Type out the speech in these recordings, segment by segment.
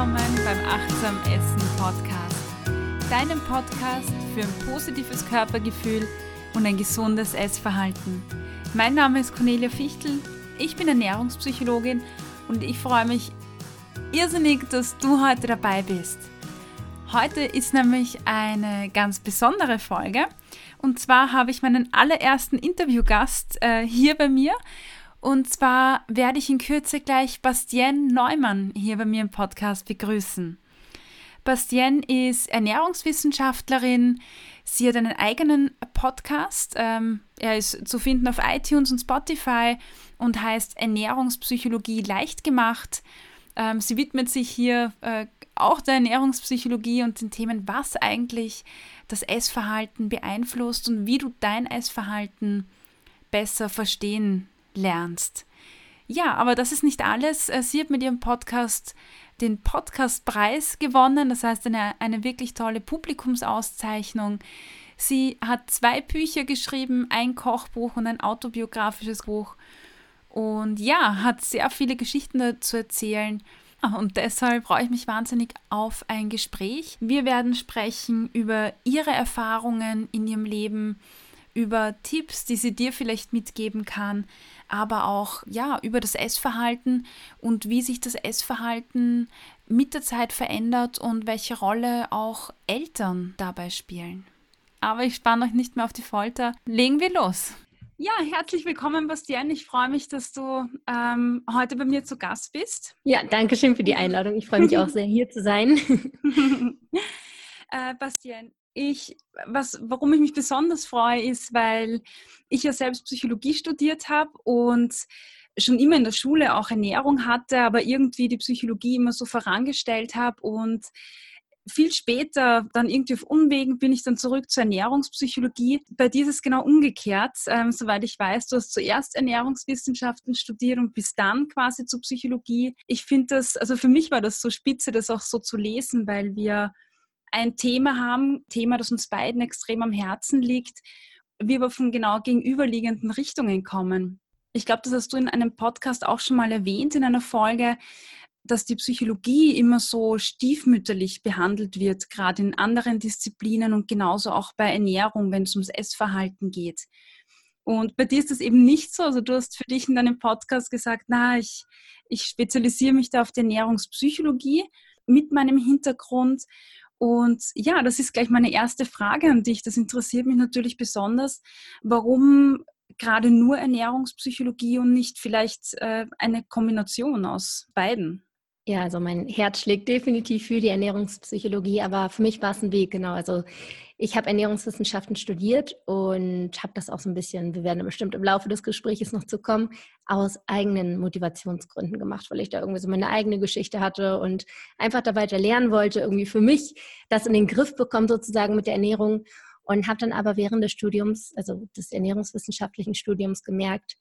willkommen beim Achtsam Essen Podcast, deinem Podcast für ein positives Körpergefühl und ein gesundes Essverhalten. Mein Name ist Cornelia Fichtel, ich bin Ernährungspsychologin und ich freue mich irrsinnig, dass du heute dabei bist. Heute ist nämlich eine ganz besondere Folge und zwar habe ich meinen allerersten Interviewgast äh, hier bei mir und zwar werde ich in Kürze gleich Bastien Neumann hier bei mir im Podcast begrüßen. Bastien ist Ernährungswissenschaftlerin. Sie hat einen eigenen Podcast. Ähm, er ist zu finden auf iTunes und Spotify und heißt Ernährungspsychologie leicht gemacht. Ähm, sie widmet sich hier äh, auch der Ernährungspsychologie und den Themen, was eigentlich das Essverhalten beeinflusst und wie du dein Essverhalten besser verstehen lernst. Ja, aber das ist nicht alles. Äh, sie hat mit ihrem Podcast den Podcastpreis gewonnen, das heißt eine, eine wirklich tolle Publikumsauszeichnung. Sie hat zwei Bücher geschrieben, ein Kochbuch und ein autobiografisches Buch. Und ja, hat sehr viele Geschichten zu erzählen. Ah, und deshalb freue ich mich wahnsinnig auf ein Gespräch. Wir werden sprechen über ihre Erfahrungen in ihrem Leben, über Tipps, die sie dir vielleicht mitgeben kann, aber auch ja, über das Essverhalten und wie sich das Essverhalten mit der Zeit verändert und welche Rolle auch Eltern dabei spielen. Aber ich spanne euch nicht mehr auf die Folter. Legen wir los. Ja, herzlich willkommen, Bastian. Ich freue mich, dass du ähm, heute bei mir zu Gast bist. Ja, danke schön für die Einladung. Ich freue mich auch sehr, hier zu sein. äh, Bastian, ich, was, warum ich mich besonders freue, ist, weil ich ja selbst Psychologie studiert habe und schon immer in der Schule auch Ernährung hatte, aber irgendwie die Psychologie immer so vorangestellt habe und viel später, dann irgendwie auf Umwegen, bin ich dann zurück zur Ernährungspsychologie. Bei dir ist es genau umgekehrt. Ähm, soweit ich weiß, du hast zuerst Ernährungswissenschaften studiert und bis dann quasi zur Psychologie. Ich finde das, also für mich war das so spitze, das auch so zu lesen, weil wir ein Thema haben, Thema, das uns beiden extrem am Herzen liegt, wir aber von genau gegenüberliegenden Richtungen kommen. Ich glaube, das hast du in einem Podcast auch schon mal erwähnt, in einer Folge, dass die Psychologie immer so stiefmütterlich behandelt wird, gerade in anderen Disziplinen und genauso auch bei Ernährung, wenn es ums Essverhalten geht. Und bei dir ist das eben nicht so. Also du hast für dich in deinem Podcast gesagt, na, ich, ich spezialisiere mich da auf die Ernährungspsychologie mit meinem Hintergrund und ja, das ist gleich meine erste Frage an dich. Das interessiert mich natürlich besonders. Warum gerade nur Ernährungspsychologie und nicht vielleicht äh, eine Kombination aus beiden? Ja, also mein Herz schlägt definitiv für die Ernährungspsychologie, aber für mich war es ein Weg, genau. Also ich habe Ernährungswissenschaften studiert und habe das auch so ein bisschen, wir werden bestimmt im Laufe des Gesprächs noch zu kommen, aus eigenen Motivationsgründen gemacht, weil ich da irgendwie so meine eigene Geschichte hatte und einfach da weiter lernen wollte, irgendwie für mich das in den Griff bekommen sozusagen mit der Ernährung und habe dann aber während des Studiums, also des ernährungswissenschaftlichen Studiums gemerkt,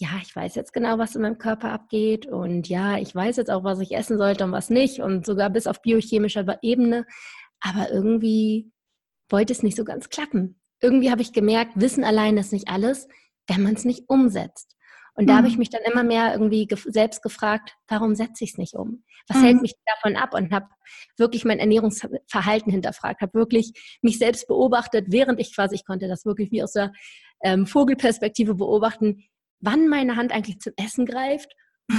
ja, ich weiß jetzt genau, was in meinem Körper abgeht und ja, ich weiß jetzt auch, was ich essen sollte und was nicht und sogar bis auf biochemischer Ebene, aber irgendwie wollte es nicht so ganz klappen. Irgendwie habe ich gemerkt, Wissen allein ist nicht alles, wenn man es nicht umsetzt. Und da mhm. habe ich mhm. mich dann immer mehr irgendwie gef selbst gefragt, warum setze ich es nicht um? Was mhm. hält mich davon ab? Und habe wirklich mein Ernährungsverhalten hinterfragt, habe wirklich mich selbst beobachtet, während ich quasi, ich konnte das wirklich wie aus der ähm, Vogelperspektive beobachten, wann meine Hand eigentlich zum Essen greift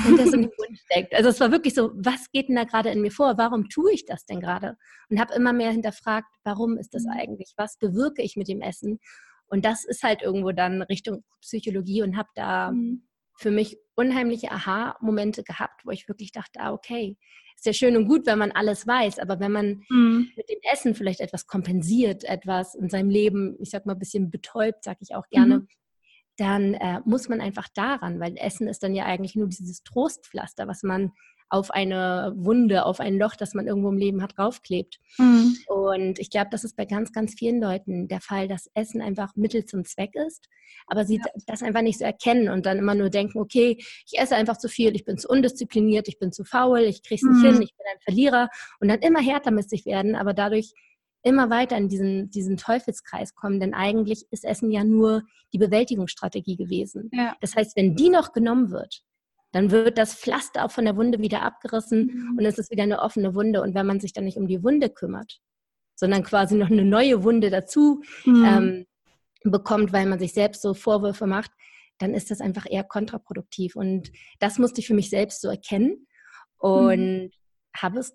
und das in den Mund steckt. Also es war wirklich so, was geht denn da gerade in mir vor? Warum tue ich das denn gerade? Und habe immer mehr hinterfragt, warum ist das mhm. eigentlich? Was bewirke ich mit dem Essen? Und das ist halt irgendwo dann Richtung Psychologie und habe da mhm. für mich unheimliche Aha-Momente gehabt, wo ich wirklich dachte, ah, okay, ist ja schön und gut, wenn man alles weiß, aber wenn man mhm. mit dem Essen vielleicht etwas kompensiert, etwas in seinem Leben, ich sag mal, ein bisschen betäubt, sag ich auch gerne, mhm dann äh, muss man einfach daran, weil Essen ist dann ja eigentlich nur dieses Trostpflaster, was man auf eine Wunde, auf ein Loch, das man irgendwo im Leben hat, draufklebt. Mhm. Und ich glaube, das ist bei ganz, ganz vielen Leuten der Fall, dass Essen einfach Mittel zum Zweck ist, aber sie ja. das einfach nicht so erkennen und dann immer nur denken, okay, ich esse einfach zu viel, ich bin zu undiszipliniert, ich bin zu faul, ich kriege es nicht mhm. hin, ich bin ein Verlierer und dann immer härter mit sich werden, aber dadurch immer weiter in diesen, diesen Teufelskreis kommen, denn eigentlich ist Essen ja nur die Bewältigungsstrategie gewesen. Ja. Das heißt, wenn die noch genommen wird, dann wird das Pflaster auch von der Wunde wieder abgerissen Mhm. und es ist wieder eine offene Wunde. Und wenn man sich dann nicht um die Wunde kümmert, sondern quasi noch eine neue Wunde dazu Mhm. ähm, bekommt, weil man sich selbst so Vorwürfe macht, dann ist das einfach eher kontraproduktiv. Und das musste ich für mich selbst so erkennen und habe es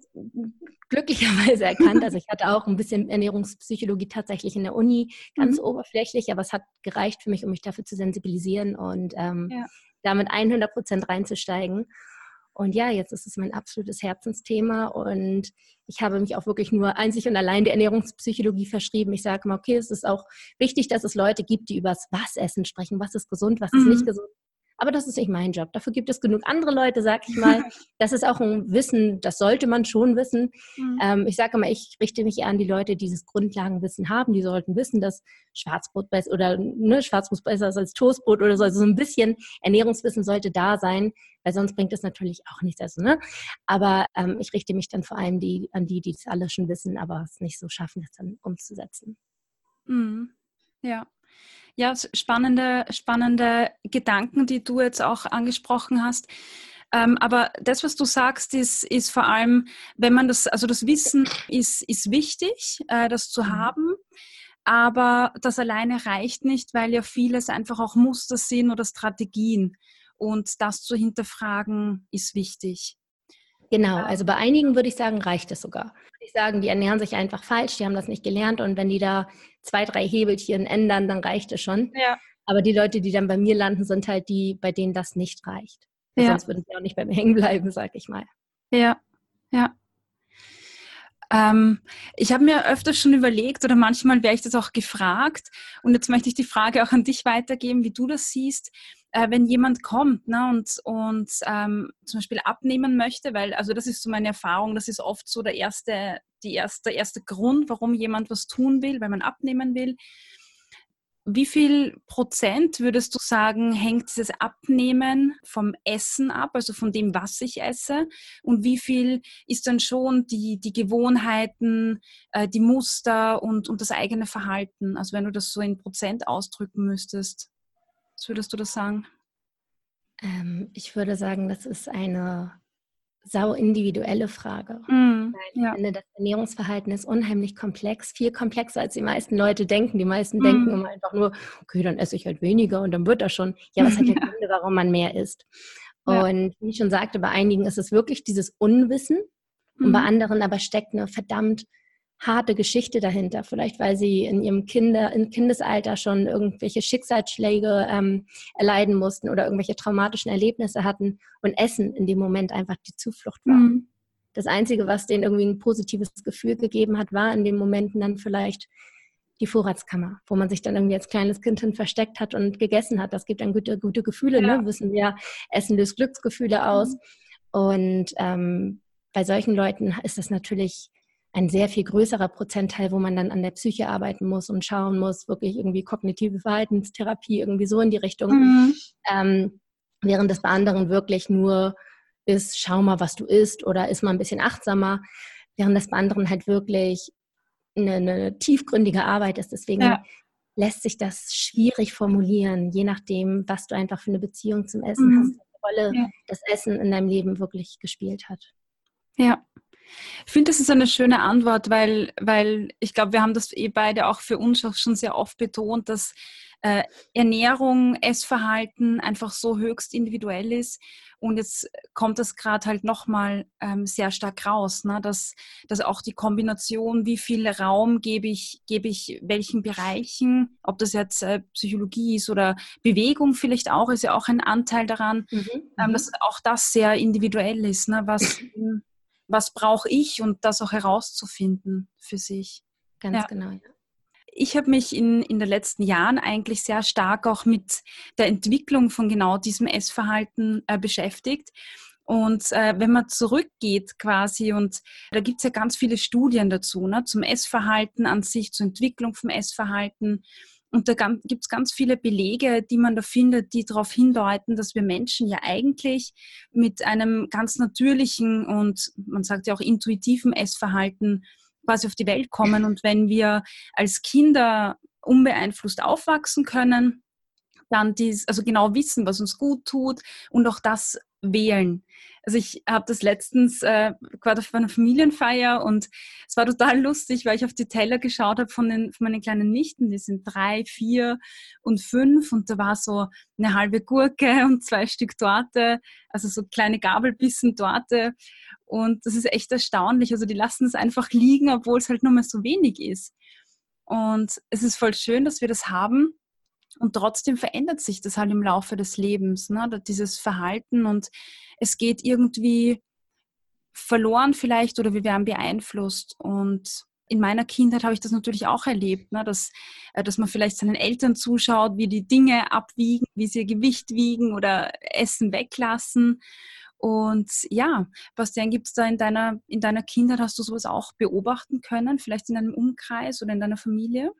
glücklicherweise erkannt. Also ich hatte auch ein bisschen Ernährungspsychologie tatsächlich in der Uni, ganz Mhm. oberflächlich, aber es hat gereicht für mich, um mich dafür zu sensibilisieren und ähm, Ja. damit 100 Prozent reinzusteigen. Und ja, jetzt ist es mein absolutes Herzensthema und ich habe mich auch wirklich nur einzig und allein der Ernährungspsychologie verschrieben. Ich sage mal, okay, es ist auch wichtig, dass es Leute gibt, die über das Was-Essen sprechen. Was ist gesund, was ist Mhm. nicht gesund. Aber das ist nicht mein Job. Dafür gibt es genug andere Leute, sag ich mal. Das ist auch ein Wissen, das sollte man schon wissen. Mhm. Ähm, ich sage immer, ich richte mich eher an die Leute, die dieses Grundlagenwissen haben. Die sollten wissen, dass Schwarzbrot besser oder ne, Schwarzbrot besser ist als Toastbrot oder so. Also so ein bisschen Ernährungswissen sollte da sein, weil sonst bringt es natürlich auch nichts. Also, ne? Aber ähm, ich richte mich dann vor allem die, an die, die es alle schon wissen, aber es nicht so schaffen, das dann umzusetzen. Mhm. Ja. Ja, spannende, spannende Gedanken, die du jetzt auch angesprochen hast. Ähm, aber das, was du sagst, ist, ist vor allem, wenn man das, also das Wissen ist, ist wichtig, äh, das zu Mhm. haben. Aber das alleine reicht nicht, weil ja vieles einfach auch Muster sind oder Strategien. Und das zu hinterfragen ist wichtig. Genau, also bei einigen würde ich sagen, reicht es sogar. Würde ich sagen, die ernähren sich einfach falsch, die haben das nicht gelernt und wenn die da zwei, drei Hebelchen ändern, dann reicht es schon. Ja. Aber die Leute, die dann bei mir landen, sind halt die, bei denen das nicht reicht. Ja. Sonst würden sie auch nicht bei mir hängen bleiben, sag ich mal. Ja, ja. Ähm, ich habe mir öfters schon überlegt oder manchmal wäre ich das auch gefragt und jetzt möchte ich die Frage auch an dich weitergeben, wie du das siehst, äh, wenn jemand kommt ne, und, und ähm, zum Beispiel abnehmen möchte, weil also das ist so meine Erfahrung, das ist oft so der erste, die erste, der erste Grund, warum jemand was tun will, weil man abnehmen will. Wie viel Prozent würdest du sagen, hängt dieses Abnehmen vom Essen ab, also von dem, was ich esse? Und wie viel ist dann schon die, die Gewohnheiten, äh, die Muster und, und das eigene Verhalten? Also wenn du das so in Prozent ausdrücken müsstest, was würdest du das sagen? Ähm, ich würde sagen, das ist eine sau individuelle Frage. Mm, Ich ja. finde, das Ernährungsverhalten ist unheimlich komplex, viel komplexer, als die meisten Leute denken. Die meisten Mhm. denken immer einfach nur, okay, dann esse ich halt weniger und dann wird das schon. Ja, was hat ja Gründe, warum man mehr isst? Ja. Und wie ich schon sagte, bei einigen ist es wirklich dieses Unwissen und bei Mhm. anderen aber steckt eine verdammt harte Geschichte dahinter. Vielleicht, weil sie in ihrem Kinder, im Kindesalter schon irgendwelche Schicksalsschläge ähm, erleiden mussten oder irgendwelche traumatischen Erlebnisse hatten und Essen in dem Moment einfach die Zuflucht war. Mhm. Das Einzige, was denen irgendwie ein positives Gefühl gegeben hat, war in den Momenten dann vielleicht die Vorratskammer, wo man sich dann irgendwie als kleines Kind hin versteckt hat und gegessen hat. Das gibt dann gute, gute Gefühle, Ja. ne? wissen wir. Essen löst Glücksgefühle aus. Mhm. Und ähm, bei solchen Leuten ist das natürlich ein sehr viel größerer Prozentteil, wo man dann an der Psyche arbeiten muss und schauen muss, wirklich irgendwie kognitive Verhaltenstherapie, irgendwie so in die Richtung. Mhm. Ähm, während es bei anderen wirklich nur ist, schau mal, was du isst oder ist mal ein bisschen achtsamer, während das bei anderen halt wirklich eine, eine tiefgründige Arbeit ist. Deswegen Ja. lässt sich das schwierig formulieren, je nachdem, was du einfach für eine Beziehung zum Essen Mhm. hast, welche Rolle Ja. das Essen in deinem Leben wirklich gespielt hat. Ja. Ich finde, das ist eine schöne Antwort, weil, weil ich glaube, wir haben das eh beide auch für uns schon sehr oft betont, dass äh, Ernährung, Essverhalten einfach so höchst individuell ist. Und jetzt kommt das gerade halt nochmal ähm, sehr stark raus, ne? dass, dass auch die Kombination, wie viel Raum gebe ich, gebe ich welchen Bereichen, ob das jetzt äh, Psychologie ist oder Bewegung vielleicht auch, ist ja auch ein Anteil daran, ähm, dass auch das sehr individuell ist. Ne? Was, was brauche ich und das auch herauszufinden für sich. Ganz ja. genau. Ja. Ich habe mich in, in den letzten Jahren eigentlich sehr stark auch mit der Entwicklung von genau diesem Essverhalten äh, beschäftigt. Und äh, wenn man zurückgeht quasi, und da gibt es ja ganz viele Studien dazu, ne, zum Essverhalten an sich, zur Entwicklung vom Essverhalten. Und da gibt es ganz viele Belege, die man da findet, die darauf hindeuten, dass wir Menschen ja eigentlich mit einem ganz natürlichen und man sagt ja auch intuitiven Essverhalten quasi auf die Welt kommen. Und wenn wir als Kinder unbeeinflusst aufwachsen können, dann dies, also genau wissen, was uns gut tut und auch das wählen. Also ich habe das letztens äh, gerade auf einer Familienfeier und es war total lustig, weil ich auf die Teller geschaut habe von, den, von meinen kleinen Nichten, die sind drei, vier und fünf und da war so eine halbe Gurke und zwei Stück Torte, also so kleine Gabelbissen Torte und das ist echt erstaunlich. Also die lassen es einfach liegen, obwohl es halt nur mal so wenig ist. Und es ist voll schön, dass wir das haben. Und trotzdem verändert sich das halt im Laufe des Lebens, ne? dieses Verhalten und es geht irgendwie verloren vielleicht oder wir werden beeinflusst. Und in meiner Kindheit habe ich das natürlich auch erlebt, ne? dass, äh, dass man vielleicht seinen Eltern zuschaut, wie die Dinge abwiegen, wie sie ihr Gewicht wiegen oder Essen weglassen. Und ja, Bastian, gibt es da in deiner, in deiner Kindheit, hast du sowas auch beobachten können, vielleicht in deinem Umkreis oder in deiner Familie?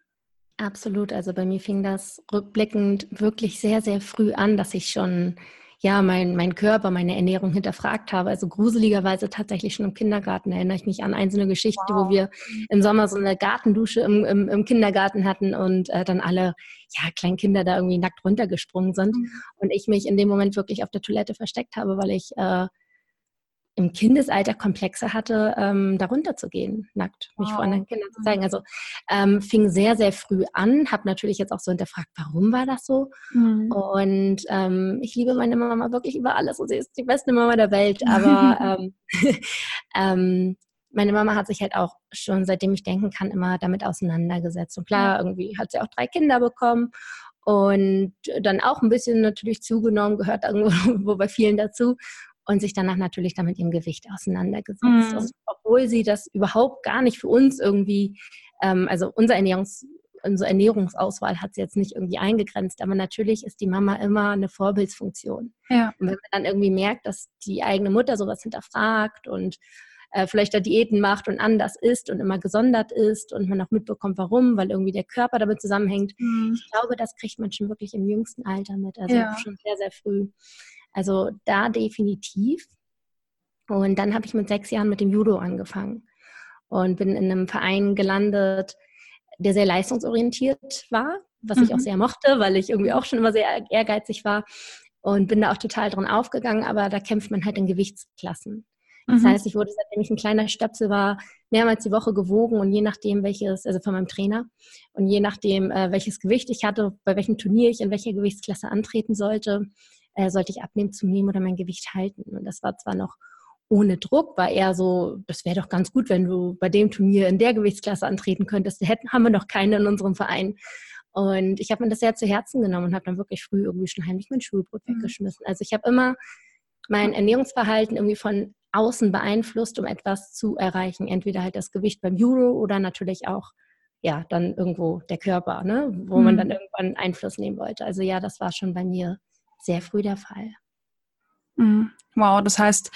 Absolut. Also bei mir fing das rückblickend wirklich sehr, sehr früh an, dass ich schon ja, mein, mein Körper, meine Ernährung hinterfragt habe. Also gruseligerweise tatsächlich schon im Kindergarten erinnere ich mich an einzelne Geschichte, wow. wo wir im Sommer so eine Gartendusche im, im, im Kindergarten hatten und äh, dann alle ja, kleinen Kinder da irgendwie nackt runtergesprungen sind mhm. und ich mich in dem Moment wirklich auf der Toilette versteckt habe, weil ich äh, im Kindesalter Komplexe hatte, ähm, darunter zu gehen, nackt, mich wow. vor anderen Kindern zu zeigen. Mhm. Also ähm, fing sehr, sehr früh an, habe natürlich jetzt auch so hinterfragt, warum war das so? Mhm. Und ähm, ich liebe meine Mama wirklich über alles und sie ist die beste Mama der Welt, aber ähm, ähm, meine Mama hat sich halt auch schon, seitdem ich denken kann, immer damit auseinandergesetzt. Und klar, irgendwie hat sie auch drei Kinder bekommen und dann auch ein bisschen natürlich zugenommen, gehört irgendwo bei vielen dazu und sich danach natürlich dann mit ihrem Gewicht auseinandergesetzt. Mhm. Also, obwohl sie das überhaupt gar nicht für uns irgendwie, ähm, also unser Ernährungs, unsere Ernährungsauswahl hat sie jetzt nicht irgendwie eingegrenzt, aber natürlich ist die Mama immer eine Vorbildsfunktion. Ja. Und wenn man dann irgendwie merkt, dass die eigene Mutter sowas hinterfragt und äh, vielleicht da Diäten macht und anders isst und immer gesondert ist und man auch mitbekommt, warum, weil irgendwie der Körper damit zusammenhängt. Mhm. Ich glaube, das kriegt man schon wirklich im jüngsten Alter mit, also ja. schon sehr, sehr früh. Also da definitiv. Und dann habe ich mit sechs Jahren mit dem Judo angefangen und bin in einem Verein gelandet, der sehr leistungsorientiert war, was mhm. ich auch mhm. sehr mochte, weil ich irgendwie auch schon immer sehr ehrgeizig war und bin da auch total drin aufgegangen, aber da kämpft man halt in Gewichtsklassen. Das mhm. heißt, ich wurde, seitdem ich ein kleiner Stöpsel war, mehrmals die Woche gewogen und je nachdem, welches, also von meinem Trainer, und je nachdem, äh, welches Gewicht ich hatte, bei welchem Turnier ich in welcher Gewichtsklasse antreten sollte, äh, sollte ich abnehmen, zunehmen oder mein Gewicht halten. Und das war zwar noch ohne Druck, war eher so, das wäre doch ganz gut, wenn du bei dem Turnier in der Gewichtsklasse antreten könntest. Hätten, haben wir noch keine in unserem Verein. Und ich habe mir das sehr zu Herzen genommen und habe dann wirklich früh irgendwie schon heimlich mein Schulbrot mhm. weggeschmissen. Also ich habe immer mein Ernährungsverhalten irgendwie von außen beeinflusst, um etwas zu erreichen. Entweder halt das Gewicht beim Judo oder natürlich auch ja, dann irgendwo der Körper, ne? wo mhm. man dann irgendwann Einfluss nehmen wollte. Also ja, das war schon bei mir sehr früh der Fall. Mhm. Wow, das heißt,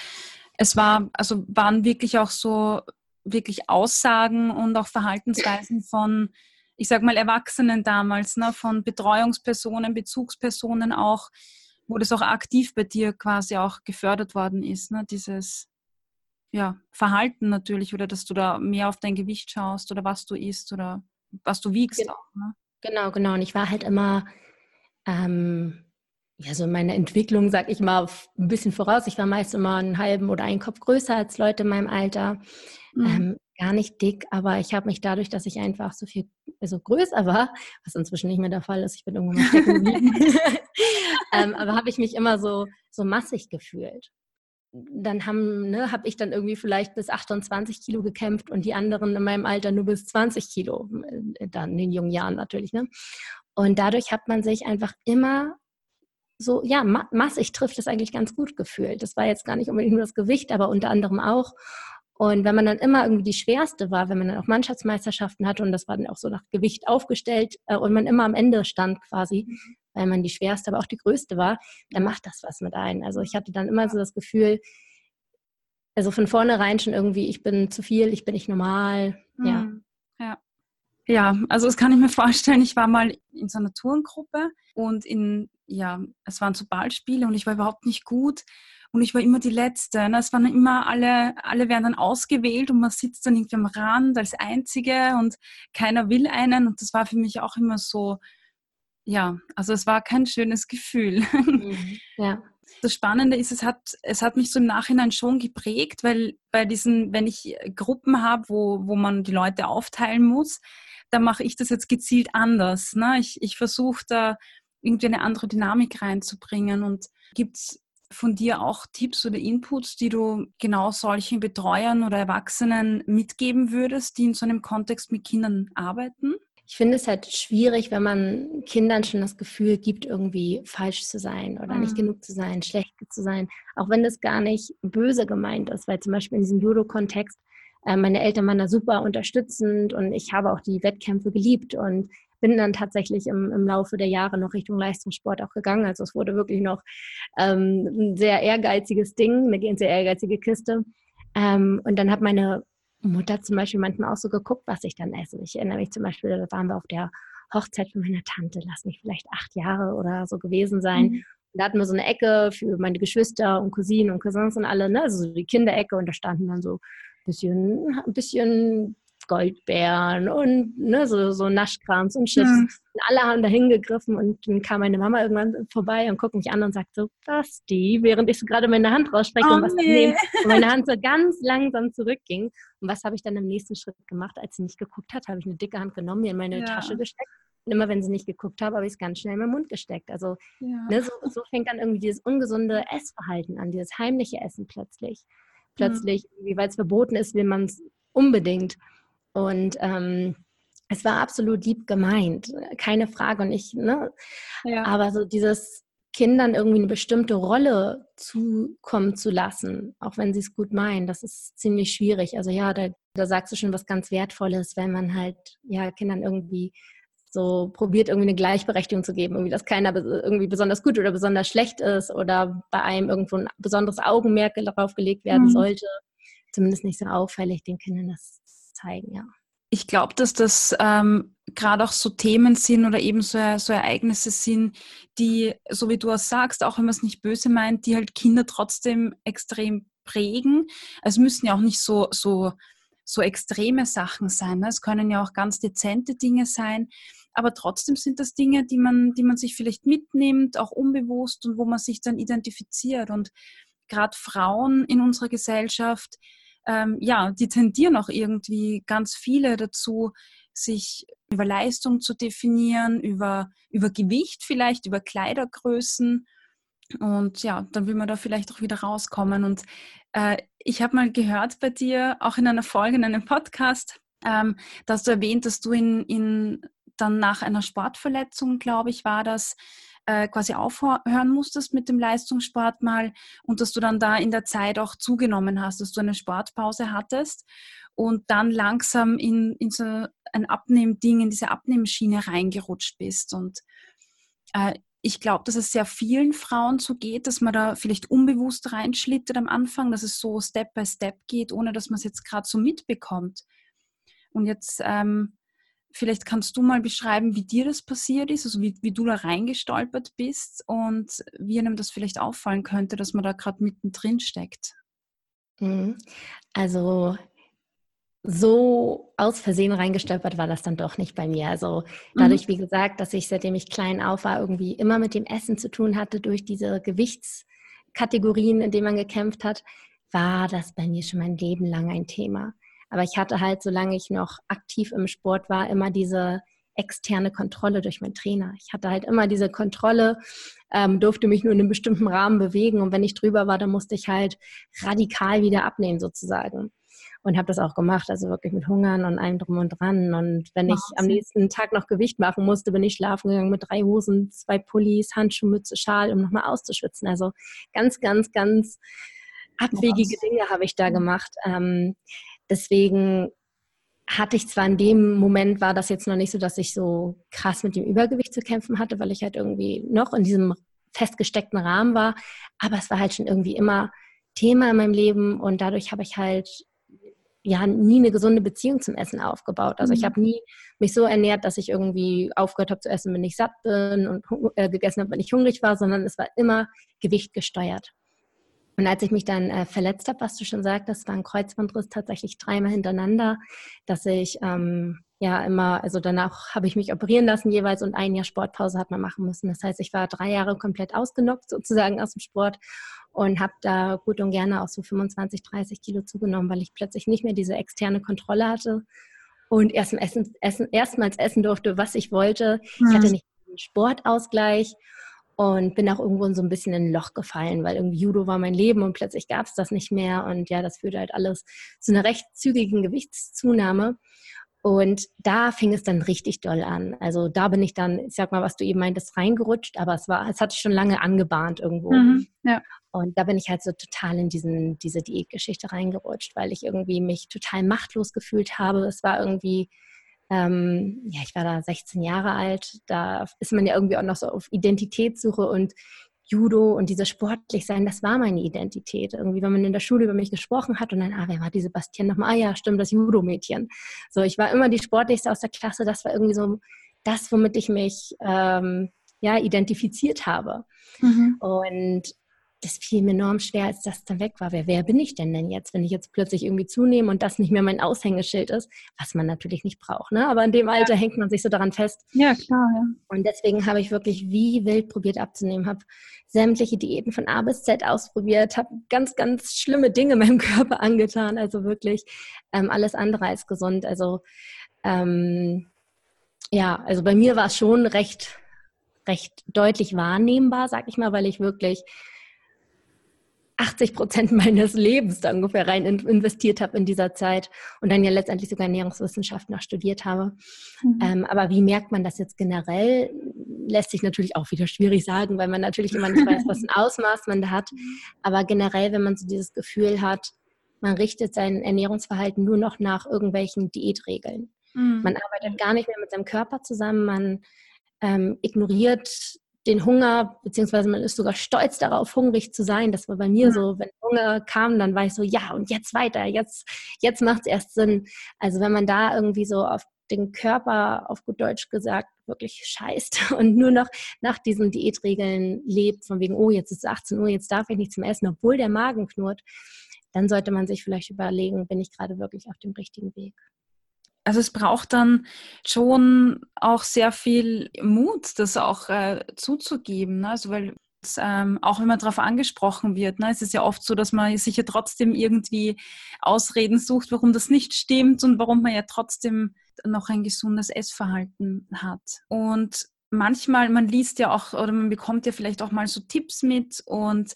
es war, also waren wirklich auch so wirklich Aussagen und auch Verhaltensweisen von, ich sag mal, Erwachsenen damals, ne, von Betreuungspersonen, Bezugspersonen auch, wo das auch aktiv bei dir quasi auch gefördert worden ist, ne, dieses ja, Verhalten natürlich oder dass du da mehr auf dein Gewicht schaust oder was du isst oder was du wiegst genau. auch. Ne? Genau, genau. Und ich war halt immer ähm, ja, so meine Entwicklung, sag ich mal, ein bisschen voraus. Ich war meist immer einen halben oder einen Kopf größer als Leute in meinem Alter. Mhm. Ähm, gar nicht dick, aber ich habe mich dadurch, dass ich einfach so viel, also größer war, was inzwischen nicht mehr der Fall ist, ich bin irgendwann mal stecken ähm, aber habe ich mich immer so, so massig gefühlt. Dann haben, ne, habe ich dann irgendwie vielleicht bis 28 Kilo gekämpft und die anderen in meinem Alter nur bis 20 Kilo, äh, dann in den jungen Jahren natürlich. Ne? Und dadurch hat man sich einfach immer so, ja, massig trifft es eigentlich ganz gut gefühlt. Das war jetzt gar nicht unbedingt nur das Gewicht, aber unter anderem auch. Und wenn man dann immer irgendwie die schwerste war, wenn man dann auch Mannschaftsmeisterschaften hatte und das war dann auch so nach Gewicht aufgestellt äh, und man immer am Ende stand quasi, weil man die schwerste, aber auch die größte war, dann macht das was mit ein. Also ich hatte dann immer so das Gefühl, also von vornherein schon irgendwie, ich bin zu viel, ich bin nicht normal. Ja. Mhm. Ja. Ja, also das kann ich mir vorstellen. Ich war mal in so einer Turngruppe und in, ja, es waren so Ballspiele und ich war überhaupt nicht gut und ich war immer die Letzte. Ne? Es waren immer alle, alle werden dann ausgewählt und man sitzt dann irgendwie am Rand als Einzige und keiner will einen und das war für mich auch immer so, ja, also es war kein schönes Gefühl. Mhm, ja. Das Spannende ist, es hat, es hat mich so im Nachhinein schon geprägt, weil bei diesen, wenn ich Gruppen habe, wo, wo man die Leute aufteilen muss, dann mache ich das jetzt gezielt anders. Ne? Ich, ich versuche da irgendwie eine andere Dynamik reinzubringen und gibt es von dir auch Tipps oder Inputs, die du genau solchen Betreuern oder Erwachsenen mitgeben würdest, die in so einem Kontext mit Kindern arbeiten? Ich finde es halt schwierig, wenn man Kindern schon das Gefühl gibt, irgendwie falsch zu sein oder mhm. nicht genug zu sein, schlecht zu sein, auch wenn das gar nicht böse gemeint ist, weil zum Beispiel in diesem Judo-Kontext äh, meine Eltern waren da super unterstützend und ich habe auch die Wettkämpfe geliebt und bin dann tatsächlich im, im Laufe der Jahre noch Richtung Leistungssport auch gegangen. Also es wurde wirklich noch ähm, ein sehr ehrgeiziges Ding, eine sehr ehrgeizige Kiste. Ähm, und dann hat meine Mutter zum Beispiel manchmal auch so geguckt, was ich dann esse. Ich erinnere mich zum Beispiel, da waren wir auf der Hochzeit von meiner Tante, lass mich vielleicht acht Jahre oder so gewesen sein. Mhm. Da hatten wir so eine Ecke für meine Geschwister und Cousinen und Cousins und alle, ne? also so die Kinderecke und da standen dann so ein bisschen, ein bisschen Goldbeeren und ne, so, so Naschkrams und Chips. Mhm. Und alle haben da hingegriffen und dann kam meine Mama irgendwann vorbei und guckt mich an und sagt so, was die, während ich so gerade meine Hand rausstrecke oh, und was nee. nehmen. Und meine Hand so ganz langsam zurückging. Und was habe ich dann im nächsten Schritt gemacht, als sie nicht geguckt hat, habe ich eine dicke Hand genommen, mir in meine ja. Tasche gesteckt. Und immer wenn sie nicht geguckt habe, habe ich es ganz schnell in meinen Mund gesteckt. Also ja. ne, so, so, fängt dann irgendwie dieses ungesunde Essverhalten an, dieses heimliche Essen plötzlich. Mhm. Plötzlich, mhm. weil es verboten ist, will man es unbedingt. Und ähm, es war absolut lieb gemeint, keine Frage. Und ich, ne? Ja. Aber so dieses Kindern irgendwie eine bestimmte Rolle zukommen zu lassen, auch wenn sie es gut meinen, das ist ziemlich schwierig. Also ja, da, da sagst du schon was ganz Wertvolles, wenn man halt ja Kindern irgendwie so probiert, irgendwie eine Gleichberechtigung zu geben, irgendwie, dass keiner irgendwie besonders gut oder besonders schlecht ist oder bei einem irgendwo ein besonderes Augenmerk darauf gelegt werden mhm. sollte. Zumindest nicht so auffällig den Kindern das zeigen, ja. Ich glaube, dass das ähm, gerade auch so Themen sind oder eben so, so, Ereignisse sind, die, so wie du auch sagst, auch wenn man es nicht böse meint, die halt Kinder trotzdem extrem prägen. Es müssen ja auch nicht so, so, so extreme Sachen sein. Ne? Es können ja auch ganz dezente Dinge sein. Aber trotzdem sind das Dinge, die man, die man sich vielleicht mitnimmt, auch unbewusst und wo man sich dann identifiziert. Und gerade Frauen in unserer Gesellschaft, ähm, ja, die tendieren auch irgendwie ganz viele dazu, sich über Leistung zu definieren, über, über Gewicht vielleicht, über Kleidergrößen. Und ja, dann will man da vielleicht auch wieder rauskommen. Und äh, ich habe mal gehört bei dir, auch in einer Folge, in einem Podcast, ähm, dass du erwähnt, dass du in, in dann nach einer Sportverletzung, glaube ich, war das, äh, quasi aufhören musstest mit dem Leistungssport mal und dass du dann da in der Zeit auch zugenommen hast, dass du eine Sportpause hattest und dann langsam in, in so ein Abnehmding, in diese Abnehmschiene reingerutscht bist. Und äh, ich glaube, dass es sehr vielen Frauen so geht, dass man da vielleicht unbewusst reinschlittert am Anfang, dass es so Step by Step geht, ohne dass man es jetzt gerade so mitbekommt. Und jetzt ähm, Vielleicht kannst du mal beschreiben, wie dir das passiert ist, also wie, wie du da reingestolpert bist und wie einem das vielleicht auffallen könnte, dass man da gerade mittendrin steckt. Mhm. Also so aus Versehen reingestolpert war das dann doch nicht bei mir. Also dadurch, mhm. wie gesagt, dass ich seitdem ich klein auf war, irgendwie immer mit dem Essen zu tun hatte, durch diese Gewichtskategorien, in denen man gekämpft hat, war das bei mir schon mein Leben lang ein Thema. Aber ich hatte halt, solange ich noch aktiv im Sport war, immer diese externe Kontrolle durch meinen Trainer. Ich hatte halt immer diese Kontrolle, ähm, durfte mich nur in einem bestimmten Rahmen bewegen und wenn ich drüber war, dann musste ich halt radikal wieder abnehmen sozusagen. Und habe das auch gemacht, also wirklich mit Hungern und allem drum und dran. Und wenn ich am nächsten Tag noch Gewicht machen musste, bin ich schlafen gegangen mit drei Hosen, zwei Pullis, Handschuh, Mütze, Schal, um nochmal auszuschwitzen. Also ganz, ganz, ganz abwegige Dinge habe ich da gemacht. Ähm, Deswegen hatte ich zwar in dem Moment, war das jetzt noch nicht so, dass ich so krass mit dem Übergewicht zu kämpfen hatte, weil ich halt irgendwie noch in diesem festgesteckten Rahmen war, aber es war halt schon irgendwie immer Thema in meinem Leben und dadurch habe ich halt ja nie eine gesunde Beziehung zum Essen aufgebaut. Also ich mhm. habe nie mich so ernährt, dass ich irgendwie aufgehört habe zu essen, wenn ich satt bin und äh, gegessen habe, wenn ich hungrig war, sondern es war immer Gewicht gesteuert. Und als ich mich dann äh, verletzt habe, was du schon sagtest, war ein Kreuzbandriss tatsächlich dreimal hintereinander, dass ich ähm, ja immer, also danach habe ich mich operieren lassen jeweils und ein Jahr Sportpause hat man machen müssen. Das heißt, ich war drei Jahre komplett ausgenockt sozusagen aus dem Sport und habe da gut und gerne auch so 25, 30 Kilo zugenommen, weil ich plötzlich nicht mehr diese externe Kontrolle hatte und erst essen, essen, erstmals essen durfte, was ich wollte. Mhm. Ich hatte hm. nicht einen Sportausgleich und bin auch irgendwo so ein bisschen in ein Loch gefallen, weil irgendwie Judo war mein Leben und plötzlich gab es das nicht mehr und ja, das führte halt alles zu einer recht zügigen Gewichtszunahme. Und da fing es dann richtig doll an. Also da bin ich dann, ich sag mal, was du eben meintest, reingerutscht, aber es war, es hatte schon lange angebahnt irgendwo. Mhm, ja. Und da bin ich halt so total in diesen, diese Diätgeschichte reingerutscht, weil ich irgendwie mich total machtlos gefühlt habe. Es war irgendwie, ähm, ja, ich war da 16 Jahre alt, da ist man ja irgendwie auch noch so auf Identitätssuche und Judo und dieses sportlich sein, das war meine Identität. Irgendwie, wenn man in der Schule über mich gesprochen hat und dann, ah, wer war diese Bastian nochmal? Ah ja, stimmt, das Judo-Mädchen. So, ich war immer die sportlichste aus der Klasse. Das war irgendwie so das, womit ich mich ähm, ja identifiziert habe. Mhm. Und das fiel mir enorm schwer, als das dann weg war. Wer, wer bin ich denn denn jetzt, wenn ich jetzt plötzlich irgendwie zunehme und das nicht mehr mein Aushängeschild ist, was man natürlich nicht braucht. Ne? Aber in dem Alter ja. hängt man sich so daran fest. Ja, klar. Ja. Und deswegen habe ich wirklich wie wild probiert abzunehmen, habe sämtliche Diäten von A bis Z ausprobiert, habe ganz, ganz schlimme Dinge meinem Körper angetan. Also wirklich ähm, alles andere als gesund. Also ähm, ja, also bei mir war es schon recht, recht deutlich wahrnehmbar, sag ich mal, weil ich wirklich 80 Prozent meines Lebens da ungefähr rein investiert habe in dieser Zeit und dann ja letztendlich sogar Ernährungswissenschaften noch studiert habe. Mhm. Ähm, aber wie merkt man das jetzt generell? Lässt sich natürlich auch wieder schwierig sagen, weil man natürlich immer nicht weiß, was ein Ausmaß man da hat. Aber generell, wenn man so dieses Gefühl hat, man richtet sein Ernährungsverhalten nur noch nach irgendwelchen Diätregeln. Mhm. Man arbeitet gar nicht mehr mit seinem Körper zusammen, man ähm, ignoriert den Hunger, beziehungsweise man ist sogar stolz darauf, hungrig zu sein. Das war bei mir ja. so, wenn Hunger kam, dann war ich so, ja, und jetzt weiter, jetzt, jetzt macht es erst Sinn. Also wenn man da irgendwie so auf den Körper, auf gut Deutsch gesagt, wirklich scheißt und nur noch nach diesen Diätregeln lebt, von wegen, oh, jetzt ist es 18 Uhr, jetzt darf ich nichts mehr essen, obwohl der Magen knurrt, dann sollte man sich vielleicht überlegen, bin ich gerade wirklich auf dem richtigen Weg also es braucht dann schon auch sehr viel Mut, das auch äh, zuzugeben. Ne? Also weil ähm, auch wenn man darauf angesprochen wird, ne, es ist ja oft so, dass man sich ja trotzdem irgendwie Ausreden sucht, warum das nicht stimmt und warum man ja trotzdem noch ein gesundes Essverhalten hat. Und manchmal, man liest ja auch oder man bekommt ja vielleicht auch mal so Tipps mit und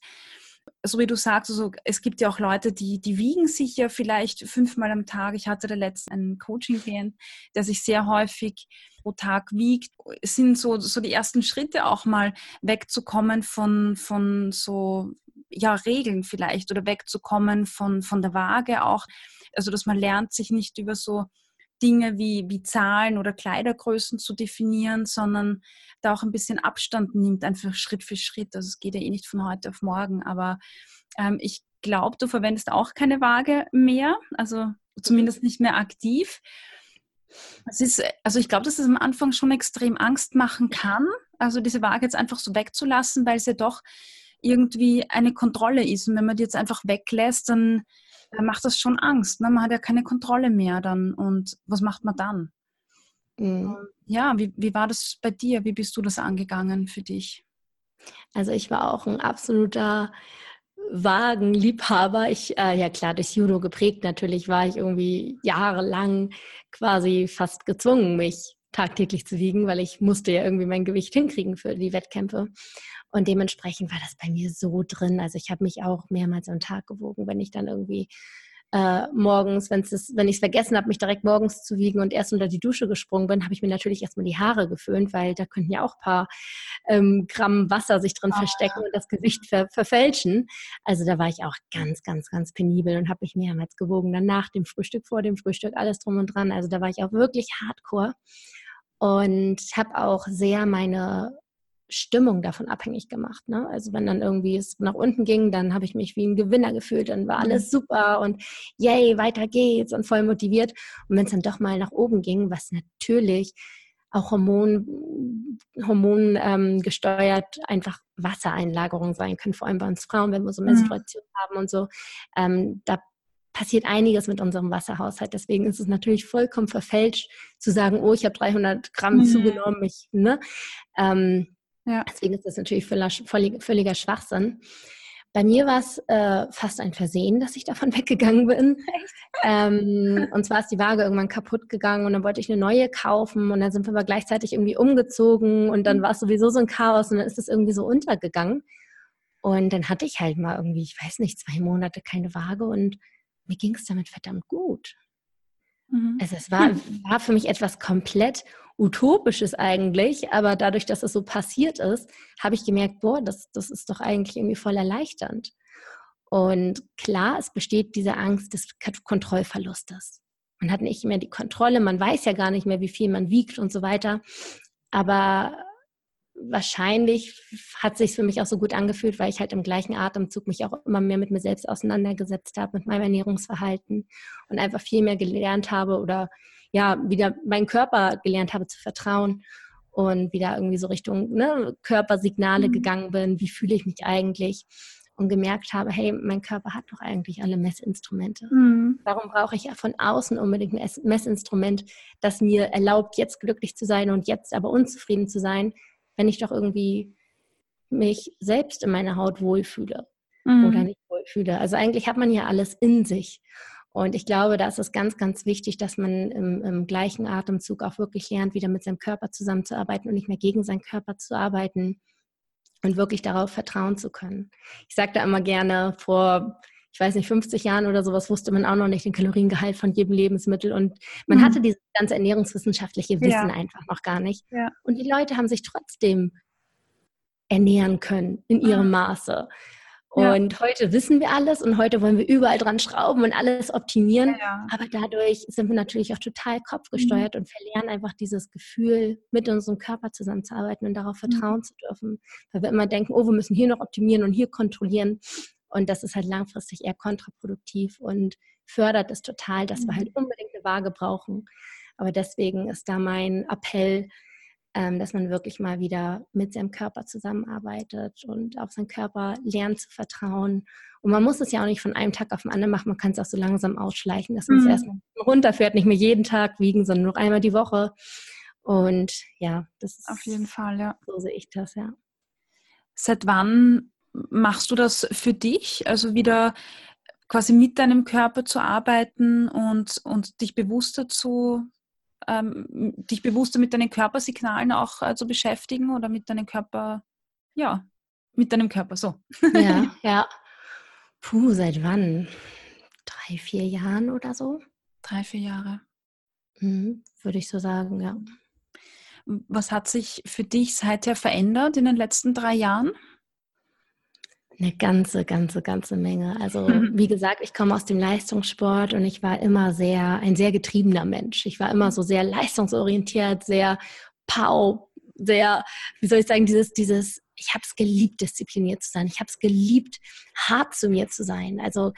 so wie du sagst, also es gibt ja auch Leute, die, die wiegen sich ja vielleicht fünfmal am Tag. Ich hatte da letztens einen Coaching-Klient, der sich sehr häufig pro Tag wiegt. Es sind so, so die ersten Schritte auch mal wegzukommen von, von so ja, Regeln vielleicht oder wegzukommen von, von der Waage auch. Also dass man lernt, sich nicht über so Dinge wie, wie Zahlen oder Kleidergrößen zu definieren, sondern da auch ein bisschen Abstand nimmt, einfach Schritt für Schritt. Also es geht ja eh nicht von heute auf morgen, aber ähm, ich glaube, du verwendest auch keine Waage mehr, also zumindest nicht mehr aktiv. Es ist, also ich glaube, dass es am Anfang schon extrem Angst machen kann, also diese Waage jetzt einfach so wegzulassen, weil es ja doch irgendwie eine Kontrolle ist. Und wenn man die jetzt einfach weglässt, dann macht das schon Angst. Ne? Man hat ja keine Kontrolle mehr dann. Und was macht man dann? Mhm. Ja, wie, wie war das bei dir? Wie bist du das angegangen für dich? Also ich war auch ein absoluter Wagenliebhaber. Ich, äh, ja klar, durch Judo geprägt natürlich, war ich irgendwie jahrelang quasi fast gezwungen, mich tagtäglich zu wiegen, weil ich musste ja irgendwie mein Gewicht hinkriegen für die Wettkämpfe. Und dementsprechend war das bei mir so drin. Also ich habe mich auch mehrmals am Tag gewogen, wenn ich dann irgendwie äh, morgens, wenn's wenn ich es vergessen habe, mich direkt morgens zu wiegen und erst unter die Dusche gesprungen bin, habe ich mir natürlich erstmal die Haare geföhnt, weil da könnten ja auch ein paar ähm, Gramm Wasser sich drin oh, verstecken ja. und das Gewicht ver verfälschen. Also da war ich auch ganz, ganz, ganz penibel und habe mich mehrmals gewogen. Dann nach dem Frühstück, vor dem Frühstück, alles drum und dran. Also da war ich auch wirklich hardcore und habe auch sehr meine Stimmung davon abhängig gemacht. Ne? Also wenn dann irgendwie es nach unten ging, dann habe ich mich wie ein Gewinner gefühlt, dann war alles mhm. super und yay, weiter geht's und voll motiviert. Und wenn es dann doch mal nach oben ging, was natürlich auch Hormon, Hormon ähm, gesteuert einfach Wassereinlagerungen sein können, vor allem bei uns Frauen, wenn wir so mhm. Menstruation mhm. haben und so. Ähm, da passiert einiges mit unserem Wasserhaushalt. Deswegen ist es natürlich vollkommen verfälscht zu sagen, oh, ich habe 300 Gramm mhm. zugenommen. Ich, ne? Ähm, ja. Deswegen ist das natürlich völliger, völliger Schwachsinn. Bei mir war es äh, fast ein Versehen, dass ich davon weggegangen bin. Ähm, und zwar ist die Waage irgendwann kaputt gegangen und dann wollte ich eine neue kaufen und dann sind wir aber gleichzeitig irgendwie umgezogen und dann mhm. war es sowieso so ein Chaos und dann ist es irgendwie so untergegangen. Und dann hatte ich halt mal irgendwie, ich weiß nicht, zwei Monate keine Waage und mir ging es damit verdammt gut. Mhm. Also es war, war für mich etwas komplett Utopisches eigentlich, aber dadurch, dass es so passiert ist, habe ich gemerkt, boah, das, das ist doch eigentlich irgendwie voll erleichternd. Und klar, es besteht diese Angst des Kontrollverlustes. Man hat nicht mehr die Kontrolle, man weiß ja gar nicht mehr, wie viel man wiegt und so weiter. Aber wahrscheinlich hat sich für mich auch so gut angefühlt, weil ich halt im gleichen Atemzug mich auch immer mehr mit mir selbst auseinandergesetzt habe, mit meinem Ernährungsverhalten und einfach viel mehr gelernt habe oder ja, wieder meinen Körper gelernt habe zu vertrauen und wieder irgendwie so Richtung ne, Körpersignale mhm. gegangen bin, wie fühle ich mich eigentlich und gemerkt habe, hey, mein Körper hat doch eigentlich alle Messinstrumente. Mhm. Warum brauche ich ja von außen unbedingt ein Messinstrument, das mir erlaubt, jetzt glücklich zu sein und jetzt aber unzufrieden zu sein, wenn ich doch irgendwie mich selbst in meiner Haut wohlfühle mhm. oder nicht wohlfühle. Also eigentlich hat man ja alles in sich. Und ich glaube, da ist es ganz, ganz wichtig, dass man im, im, gleichen Atemzug auch wirklich lernt, wieder mit seinem Körper zusammenzuarbeiten und nicht mehr gegen seinen Körper zu arbeiten und wirklich darauf vertrauen zu können. Ich sage da immer gerne, vor, ich weiß nicht, 50 Jahren oder sowas wusste man auch noch nicht den Kaloriengehalt von jedem Lebensmittel und man mhm. hatte dieses ganze ernährungswissenschaftliche Wissen ja. einfach noch gar nicht. Ja. Und die Leute haben sich trotzdem ernähren können in ihrem mhm. Maße. Und ja. heute wissen wir alles und heute wollen wir überall dran schrauben und alles optimieren. Ja, ja. Aber dadurch sind wir natürlich auch total kopfgesteuert mhm. und verlieren einfach dieses Gefühl, mit unserem Körper zusammenzuarbeiten und darauf mhm. vertrauen mhm. zu dürfen. Weil wir immer denken, oh, wir müssen hier noch optimieren und hier kontrollieren. Und das ist halt langfristig eher kontraproduktiv und fördert es total, dass mhm. wir halt unbedingt eine Waage brauchen. Aber deswegen ist da mein Appell, ähm, dass man wirklich mal wieder mit seinem Körper zusammenarbeitet und auf seinen Körper lernt zu vertrauen. Und man muss es ja auch nicht von einem Tag auf den anderen machen, man kann es auch so langsam ausschleichen, dass man es mhm. erstmal runterfährt, nicht mehr jeden Tag wiegen, sondern nur einmal die Woche. Und ja, das ist auf jeden Fall, ja. So sehe ich das, ja. Seit wann machst du das für dich? Also wieder quasi mit deinem Körper zu arbeiten und, und dich bewusster zu, ähm, dich bewusster mit deinen Körpersignalen auch äh, zu beschäftigen oder mit deinem Körper, ja, mit deinem Körper so. Ja, ja. Puh, seit wann? Drei, vier Jahren oder so? Drei, vier Jahre. Mhm, würde ich so sagen, ja. Was hat sich für dich seither verändert in den letzten drei Jahren? Eine ganze, ganze, ganze Menge. Also wie gesagt, ich komme aus dem Leistungssport und ich war immer sehr, ein sehr getriebener Mensch. Ich war immer so sehr leistungsorientiert, sehr pow, sehr, wie soll ich sagen, dieses, dieses, ich habe es geliebt, diszipliniert zu sein. Ich habe es geliebt, hart zu mir zu sein. Also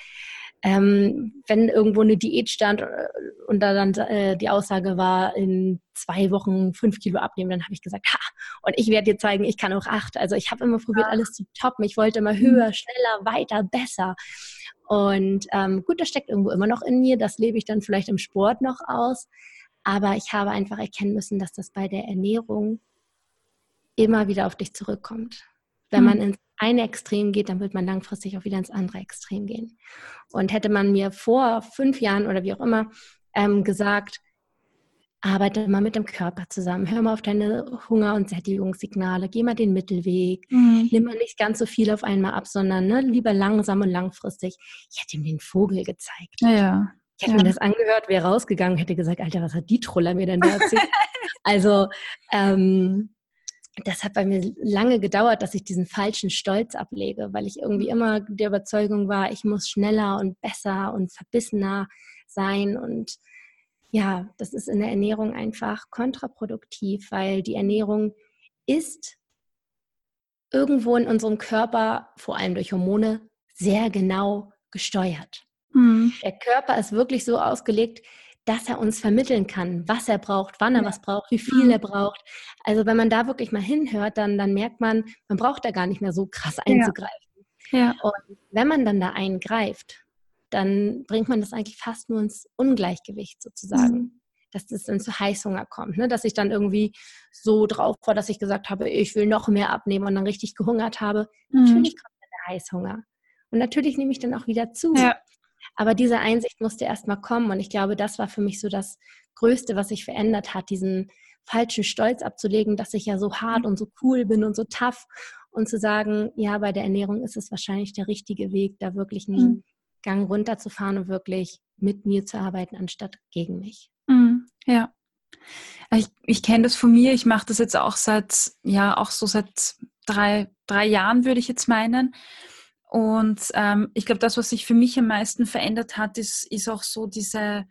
ähm, wenn irgendwo eine Diät stand äh, und da dann äh, die Aussage war, in zwei Wochen fünf Kilo abnehmen, dann habe ich gesagt, ha, und ich werde dir zeigen, ich kann auch acht. Also ich habe immer probiert, alles zu toppen. Ich wollte immer höher, schneller, weiter, besser. Und ähm, gut, das steckt irgendwo immer noch in mir. Das lebe ich dann vielleicht im Sport noch aus. Aber ich habe einfach erkennen müssen, dass das bei der Ernährung immer wieder auf dich zurückkommt. Wenn man ins eine Extrem geht, dann wird man langfristig auch wieder ins andere Extrem gehen. Und hätte man mir vor fünf Jahren oder wie auch immer ähm, gesagt, arbeite mal mit dem Körper zusammen, hör mal auf deine Hunger- und Sättigungssignale, geh mal den Mittelweg, mhm. nimm mal nicht ganz so viel auf einmal ab, sondern ne, lieber langsam und langfristig. Ich hätte ihm den Vogel gezeigt. Ja. Ich hätte ja. mir das angehört, wäre rausgegangen, hätte gesagt, Alter, was hat die Troller mir denn da erzählt? also ähm, das hat bei mir lange gedauert, dass ich diesen falschen Stolz ablege, weil ich irgendwie mhm. immer der Überzeugung war, ich muss schneller und besser und verbissener sein. Und ja, das ist in der Ernährung einfach kontraproduktiv, weil die Ernährung ist irgendwo in unserem Körper, vor allem durch Hormone, sehr genau gesteuert. Mhm. Der Körper ist wirklich so ausgelegt, dass er uns vermitteln kann, was er braucht, wann er ja. was braucht, wie viel mhm. er braucht. Also wenn man da wirklich mal hinhört, dann, dann merkt man, man braucht da gar nicht mehr so krass einzugreifen. Ja. ja. Und wenn man dann da eingreift, dann bringt man das eigentlich fast nur ins Ungleichgewicht sozusagen. Mhm. Dass das dann zu Heißhunger kommt, ne? dass ich dann irgendwie so drauf war, dass ich gesagt habe, ich will noch mehr abnehmen und dann richtig gehungert habe. Mhm. Natürlich kommt dann der Heißhunger. Und natürlich nehme ich dann auch wieder zu. Ja. Aber diese Einsicht musste erstmal kommen und ich glaube, das war für mich so das Größte, was sich verändert hat, diesen falschen Stolz abzulegen, dass ich ja so hart und so cool bin und so tough und zu sagen, ja, bei der Ernährung ist es wahrscheinlich der richtige Weg, da wirklich einen mhm. Gang runterzufahren und wirklich mit mir zu arbeiten, anstatt gegen mich. Mhm. Ja. Ich, ich kenne das von mir. Ich mache das jetzt auch seit, ja, auch so seit drei, drei Jahren, würde ich jetzt meinen. Und ähm, ich glaube, das, was sich für mich am meisten verändert hat, ist, ist auch so diese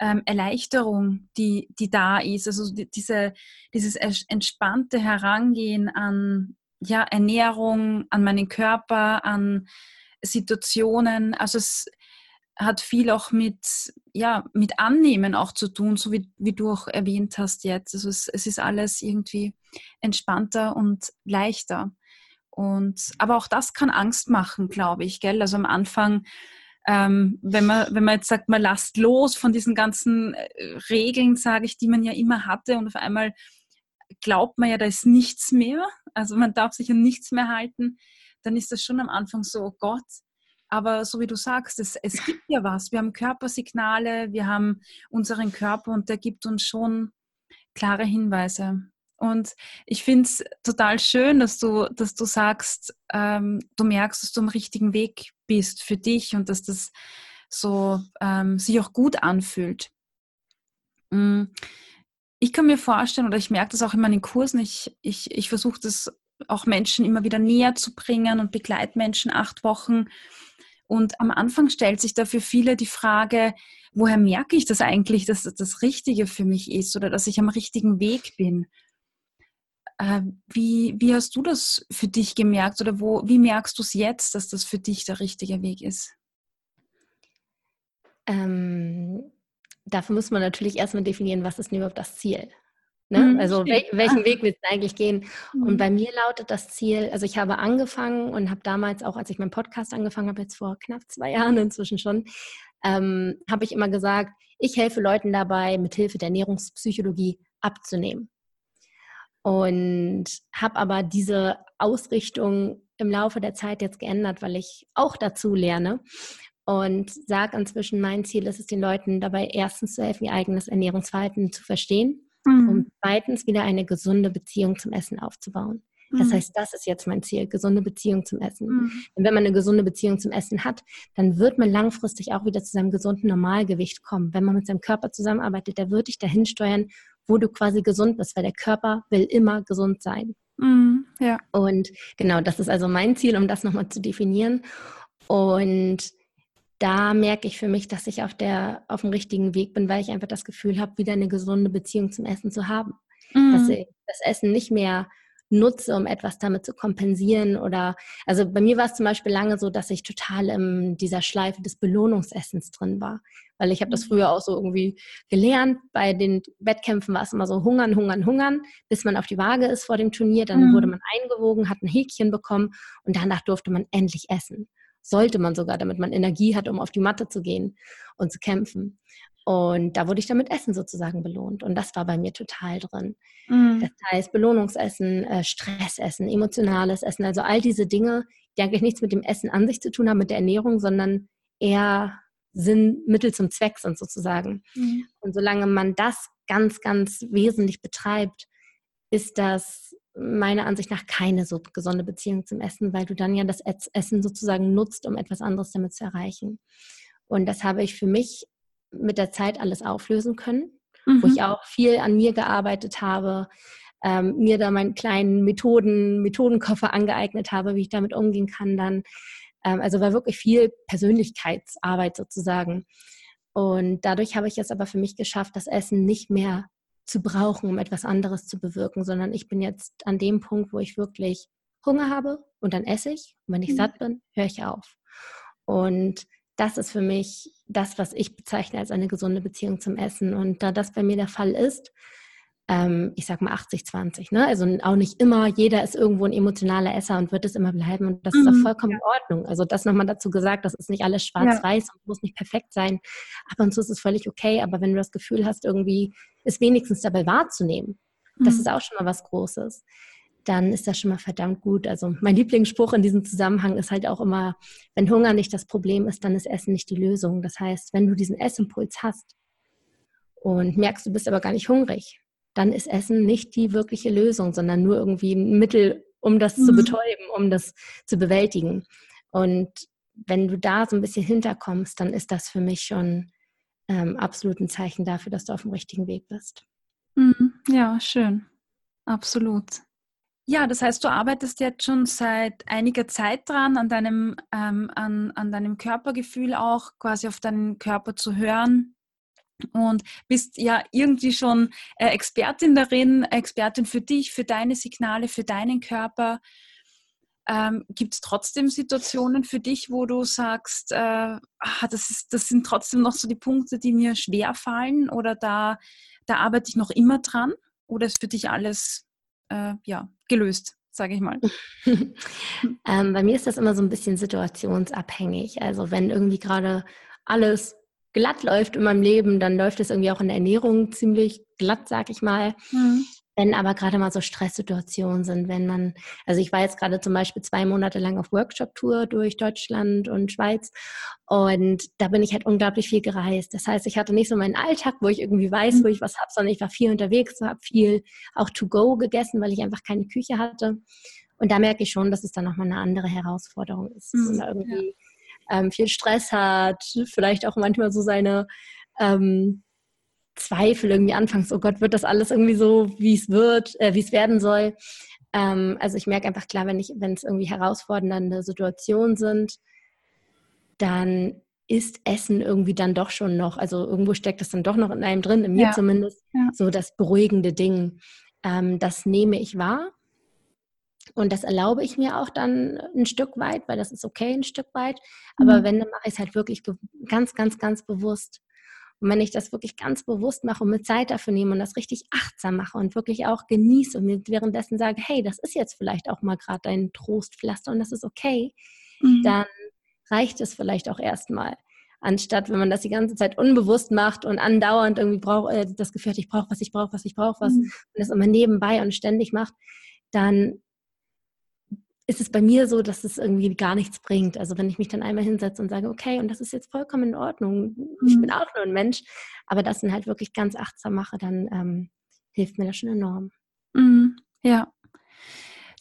ähm, Erleichterung, die, die da ist. Also die, diese, dieses entspannte Herangehen an ja, Ernährung, an meinen Körper, an Situationen. Also es hat viel auch mit, ja, mit Annehmen auch zu tun, so wie, wie du auch erwähnt hast jetzt. Also es, es ist alles irgendwie entspannter und leichter. Und, aber auch das kann Angst machen, glaube ich, gell? Also am Anfang, ähm, wenn, man, wenn man jetzt sagt, man lasst los von diesen ganzen äh, Regeln, sage ich, die man ja immer hatte und auf einmal glaubt man ja, da ist nichts mehr, also man darf sich an nichts mehr halten, dann ist das schon am Anfang so, oh Gott, aber so wie du sagst, es, es gibt ja was. Wir haben Körpersignale, wir haben unseren Körper und der gibt uns schon klare Hinweise. Und ich finde es total schön, dass du, dass du sagst, ähm, du merkst, dass du am richtigen Weg bist für dich und dass das so ähm, sich auch gut anfühlt. Mm, ich kann mir vorstellen, oder ich merke das auch in meinen Kursen, ich, ich, ich versuche das auch Menschen immer wieder näher zu bringen und begleite Menschen acht Wochen. Und am Anfang stellt sich da für viele die Frage, woher merke ich das eigentlich, dass das das Richtige für mich ist oder dass ich am richtigen Weg bin? Äh, wie, wie hast du das für dich gemerkt oder wo, wie merkst du es jetzt, dass das für dich der richtige Weg ist? Ähm, dafür muss man natürlich erstmal definieren, was ist überhaupt das Ziel? Ne? Mhm, also wel, welchen Weg willst du eigentlich gehen? Mhm. Und bei mir lautet das Ziel, also ich habe angefangen und habe damals auch, als ich meinen Podcast angefangen habe, jetzt vor knapp zwei Jahren inzwischen schon, ähm, habe ich immer gesagt, ich helfe Leuten dabei, mit Hilfe der Ernährungspsychologie abzunehmen. Und habe aber diese Ausrichtung im Laufe der Zeit jetzt geändert, weil ich auch dazu lerne und sage inzwischen, mein Ziel ist es, den Leuten dabei erstens zu helfen, ihr eigenes Ernährungsverhalten zu verstehen mhm. und zweitens wieder eine gesunde Beziehung zum Essen aufzubauen. Das mhm. heißt, das ist jetzt mein Ziel, gesunde Beziehung zum Essen. Mhm. Und wenn man eine gesunde Beziehung zum Essen hat, dann wird man langfristig auch wieder zu seinem gesunden Normalgewicht kommen. Wenn man mit seinem Körper zusammenarbeitet, der wird dich dahin steuern, wo du quasi gesund bist, weil der Körper will immer gesund sein. Mhm, ja. Und genau, das ist also mein Ziel, um das nochmal zu definieren. Und da merke ich für mich, dass ich auf, der, auf dem richtigen Weg bin, weil ich einfach das Gefühl habe, wieder eine gesunde Beziehung zum Essen zu haben. Mhm. Dass ich das Essen nicht mehr nutze, um etwas damit zu kompensieren oder, also bei mir war es zum Beispiel lange so, dass ich total in dieser Schleife des Belohnungsessens drin war, weil ich habe das früher auch so irgendwie gelernt. Bei den Wettkämpfen war es immer so hungern, hungern, hungern, bis man auf die Waage ist vor dem Turnier, dann mhm. wurde man eingewogen, hat ein Häkchen bekommen und danach durfte man endlich essen. Sollte man sogar, damit man Energie hat, um auf die Matte zu gehen und zu kämpfen. Und da wurde ich dann mit Essen sozusagen belohnt. Und das war bei mir total drin. Mhm. Das heißt, Belohnungsessen, äh, Stressessen, emotionales Essen, also all diese Dinge, die eigentlich nichts mit dem Essen an sich zu tun haben, mit der Ernährung, sondern eher Sinn, Mittel zum Zweck sind sozusagen. Mhm. Und solange man das ganz, ganz wesentlich betreibt, ist das meiner Ansicht nach keine so gesunde Beziehung zum Essen, weil du dann ja das Essen sozusagen nutzt, um etwas anderes damit zu erreichen. Und das habe ich für mich mit der Zeit alles auflösen können, mhm. wo ich auch viel an mir gearbeitet habe, ähm, mir da meinen kleinen Methoden, Methodenkoffer angeeignet habe, wie ich damit umgehen kann dann. Ähm, also war wirklich viel Persönlichkeitsarbeit sozusagen. Und dadurch habe ich es aber für mich geschafft, das Essen nicht mehr zu brauchen, um etwas anderes zu bewirken, sondern ich bin jetzt an dem Punkt, wo ich wirklich Hunger habe und dann esse ich. Und wenn ich mhm. satt bin, höre ich auf. Und das ist für mich das, was ich bezeichne als eine gesunde Beziehung zum Essen. Und da das bei mir der Fall ist, ähm, ich sag mal 80-20. Ne? Also auch nicht immer, jeder ist irgendwo ein emotionaler Esser und wird es immer bleiben. Und das mhm. ist auch vollkommen in Ordnung. Also das nochmal dazu gesagt, das ist nicht alles schwarz-weiß ja. und muss nicht perfekt sein. Ab und zu ist es völlig okay, aber wenn du das Gefühl hast, irgendwie es wenigstens dabei wahrzunehmen, mhm. das ist auch schon mal was Großes dann ist das schon mal verdammt gut. Also mein Lieblingsspruch in diesem Zusammenhang ist halt auch immer, wenn Hunger nicht das Problem ist, dann ist Essen nicht die Lösung. Das heißt, wenn du diesen Essimpuls hast und merkst, du bist aber gar nicht hungrig, dann ist Essen nicht die wirkliche Lösung, sondern nur irgendwie ein Mittel, um das mhm. zu betäuben, um das zu bewältigen. Und wenn du da so ein bisschen hinterkommst, dann ist das für mich schon ähm, absolut ein Zeichen dafür, dass du auf dem richtigen Weg bist. Mhm. Ja, schön. Absolut. Ja, das heißt, du arbeitest jetzt schon seit einiger Zeit dran, an deinem, ähm, an, an deinem Körpergefühl auch, quasi auf deinen Körper zu hören, und bist ja irgendwie schon äh, Expertin darin, Expertin für dich, für deine Signale, für deinen Körper. Ähm, Gibt es trotzdem Situationen für dich, wo du sagst, äh, ah, das, ist, das sind trotzdem noch so die Punkte, die mir schwer fallen oder da, da arbeite ich noch immer dran? Oder ist für dich alles äh, ja, gelöst? sage ich mal? ähm, bei mir ist das immer so ein bisschen situationsabhängig. Also wenn irgendwie gerade alles glatt läuft in meinem Leben, dann läuft es irgendwie auch in der Ernährung ziemlich glatt, sag ich mal. Mhm. Wenn aber gerade mal so Stresssituationen sind, wenn man, also ich war jetzt gerade zum Beispiel zwei Monate lang auf Workshop-Tour durch Deutschland und Schweiz und da bin ich halt unglaublich viel gereist. Das heißt, ich hatte nicht so meinen Alltag, wo ich irgendwie weiß, mhm. wo ich was habe, sondern ich war viel unterwegs, habe viel auch to go gegessen, weil ich einfach keine Küche hatte. Und da merke ich schon, dass es dann nochmal eine andere Herausforderung ist. Mhm, irgendwie ja ähm, viel Stress hat, vielleicht auch manchmal so seine ähm, Zweifel irgendwie anfangs, oh Gott, wird das alles irgendwie so, wie es wird, äh, wie es werden soll. Ähm, also ich merke einfach klar, wenn ich, wenn es irgendwie herausfordernde Situationen sind, dann ist Essen irgendwie dann doch schon noch, also irgendwo steckt das dann doch noch in einem drin, in mir ja. zumindest, ja. so das beruhigende Ding. Ähm, das nehme ich wahr und das erlaube ich mir auch dann ein Stück weit, weil das ist okay ein Stück weit. Aber mhm. wenn, dann mache ich es halt wirklich ganz, ganz, ganz bewusst. Und wenn ich das wirklich ganz bewusst mache und mit Zeit dafür nehme und das richtig achtsam mache und wirklich auch genieße und mir währenddessen sage, hey, das ist jetzt vielleicht auch mal gerade dein Trostpflaster und das ist okay, mhm. dann reicht es vielleicht auch erstmal. Anstatt wenn man das die ganze Zeit unbewusst macht und andauernd irgendwie braucht, äh, das Gefühl hat, ich brauche was, ich brauche was, ich brauche was, mhm. und das immer nebenbei und ständig macht, dann ist es bei mir so, dass es irgendwie gar nichts bringt. Also wenn ich mich dann einmal hinsetze und sage, okay, und das ist jetzt vollkommen in Ordnung, mhm. ich bin auch nur ein Mensch, aber das dann halt wirklich ganz achtsam mache, dann ähm, hilft mir das schon enorm. Mhm. Ja.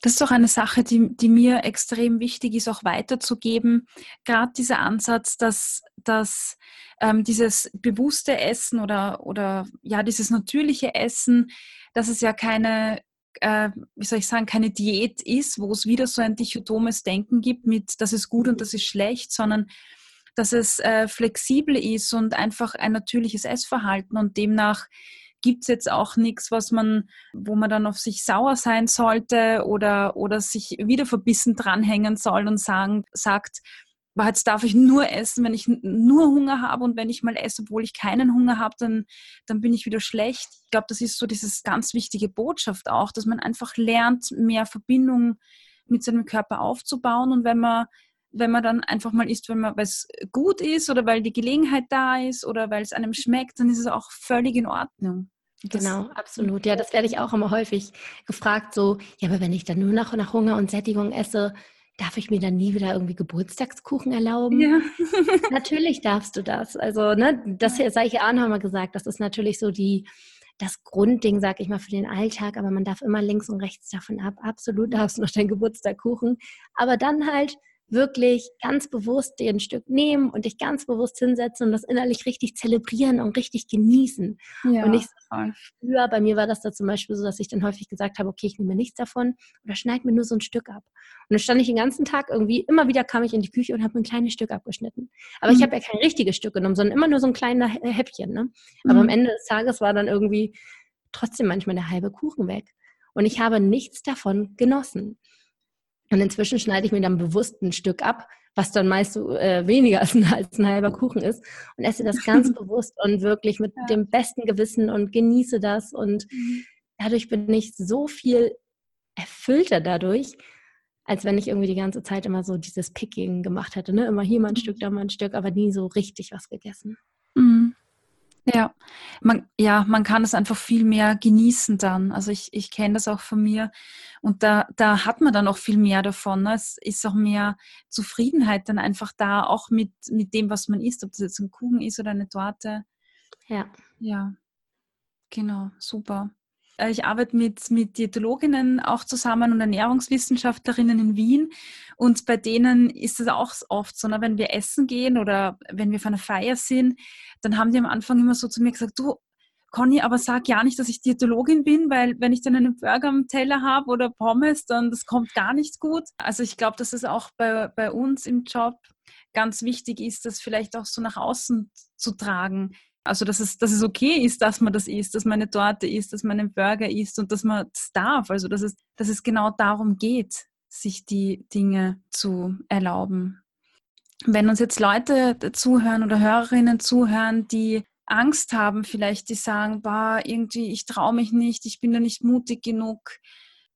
Das ist doch eine Sache, die, die mir extrem wichtig ist, auch weiterzugeben. Gerade dieser Ansatz, dass, dass ähm, dieses bewusste Essen oder, oder ja, dieses natürliche Essen, dass es ja keine äh, wie soll ich sagen, keine Diät ist, wo es wieder so ein dichotomes Denken gibt mit, das ist gut und das ist schlecht, sondern dass es äh, flexibel ist und einfach ein natürliches Essverhalten und demnach gibt es jetzt auch nichts, was man, wo man dann auf sich sauer sein sollte oder, oder sich wieder verbissen dranhängen soll und sagen, sagt, jetzt darf ich nur essen, wenn ich nur Hunger habe und wenn ich mal esse, obwohl ich keinen Hunger habe, dann, dann bin ich wieder schlecht. Ich glaube, das ist so dieses ganz wichtige Botschaft auch, dass man einfach lernt, mehr Verbindung mit seinem Körper aufzubauen und wenn man wenn man dann einfach mal isst, weil es gut ist oder weil die Gelegenheit da ist oder weil es einem schmeckt, dann ist es auch völlig in Ordnung. Das genau, absolut. Ja, das werde ich auch immer häufig gefragt, so, ja, aber wenn ich dann nur nach, nach Hunger und Sättigung esse, darf ich mir dann nie wieder irgendwie Geburtstagskuchen erlauben? Ja. natürlich darfst du das. Also, ne, das sage ich ja auch nochmal gesagt, das ist natürlich so die, das Grundding, sag ich mal, für den Alltag, aber man darf immer links und rechts davon ab. Absolut darfst du noch deinen Geburtstagkuchen. Aber dann halt wirklich ganz bewusst dir ein Stück nehmen und dich ganz bewusst hinsetzen und das innerlich richtig zelebrieren und richtig genießen. Ja, und nicht so früher, bei mir war das da zum Beispiel so, dass ich dann häufig gesagt habe, okay, ich nehme nichts davon oder schneide mir nur so ein Stück ab. Und dann stand ich den ganzen Tag irgendwie, immer wieder kam ich in die Küche und habe ein kleines Stück abgeschnitten. Aber mhm. ich habe ja kein richtiges Stück genommen, sondern immer nur so ein kleines Häppchen. Ne? Aber mhm. am Ende des Tages war dann irgendwie trotzdem manchmal der halbe Kuchen weg. Und ich habe nichts davon genossen. Und inzwischen schneide ich mir dann bewusst ein Stück ab, was dann meist so, äh, weniger als ein, als ein, halber Kuchen ist und esse das ganz bewusst und wirklich mit ja. dem besten Gewissen und genieße das und mhm. dadurch bin ich so viel erfüllter dadurch, als wenn ich irgendwie die ganze Zeit immer so dieses Picking gemacht hätte. Ne? Immer hier mal ein Stück, da mal ein Stück, aber nie so richtig was gegessen. Ja, man, ja, man kann es einfach viel mehr genießen dann. Also ich, ich kenne das auch von mir und da, da hat man dann auch viel mehr davon. Ne? Es ist auch mehr Zufriedenheit dann einfach da, auch mit, mit dem, was man isst, ob das jetzt ein Kuchen ist oder eine Torte. Ja. Ja, genau, super. Äh, ich arbeite mit, mit Diätologinnen auch zusammen und Ernährungswissenschaftlerinnen in Wien. Und bei denen ist es auch oft so, ne, wenn wir essen gehen oder wenn wir auf einer Feier sind, dann haben die am Anfang immer so zu mir gesagt, du, Conny, aber sag ja nicht, dass ich Diätologin bin, weil wenn ich dann einen Burger am Teller habe oder Pommes, dann das kommt gar nicht gut. Also ich glaube, dass es auch bei, bei uns im Job ganz wichtig ist, das vielleicht auch so nach außen zu tragen. Also, dass es, dass es okay ist, dass man das isst, dass man eine Torte isst, dass man einen Burger isst und dass man das darf. Also, dass es, dass es genau darum geht, sich die Dinge zu erlauben. Wenn uns jetzt Leute zuhören oder Hörerinnen zuhören, die Angst haben, vielleicht die sagen, bah, irgendwie, ich traue mich nicht, ich bin da nicht mutig genug.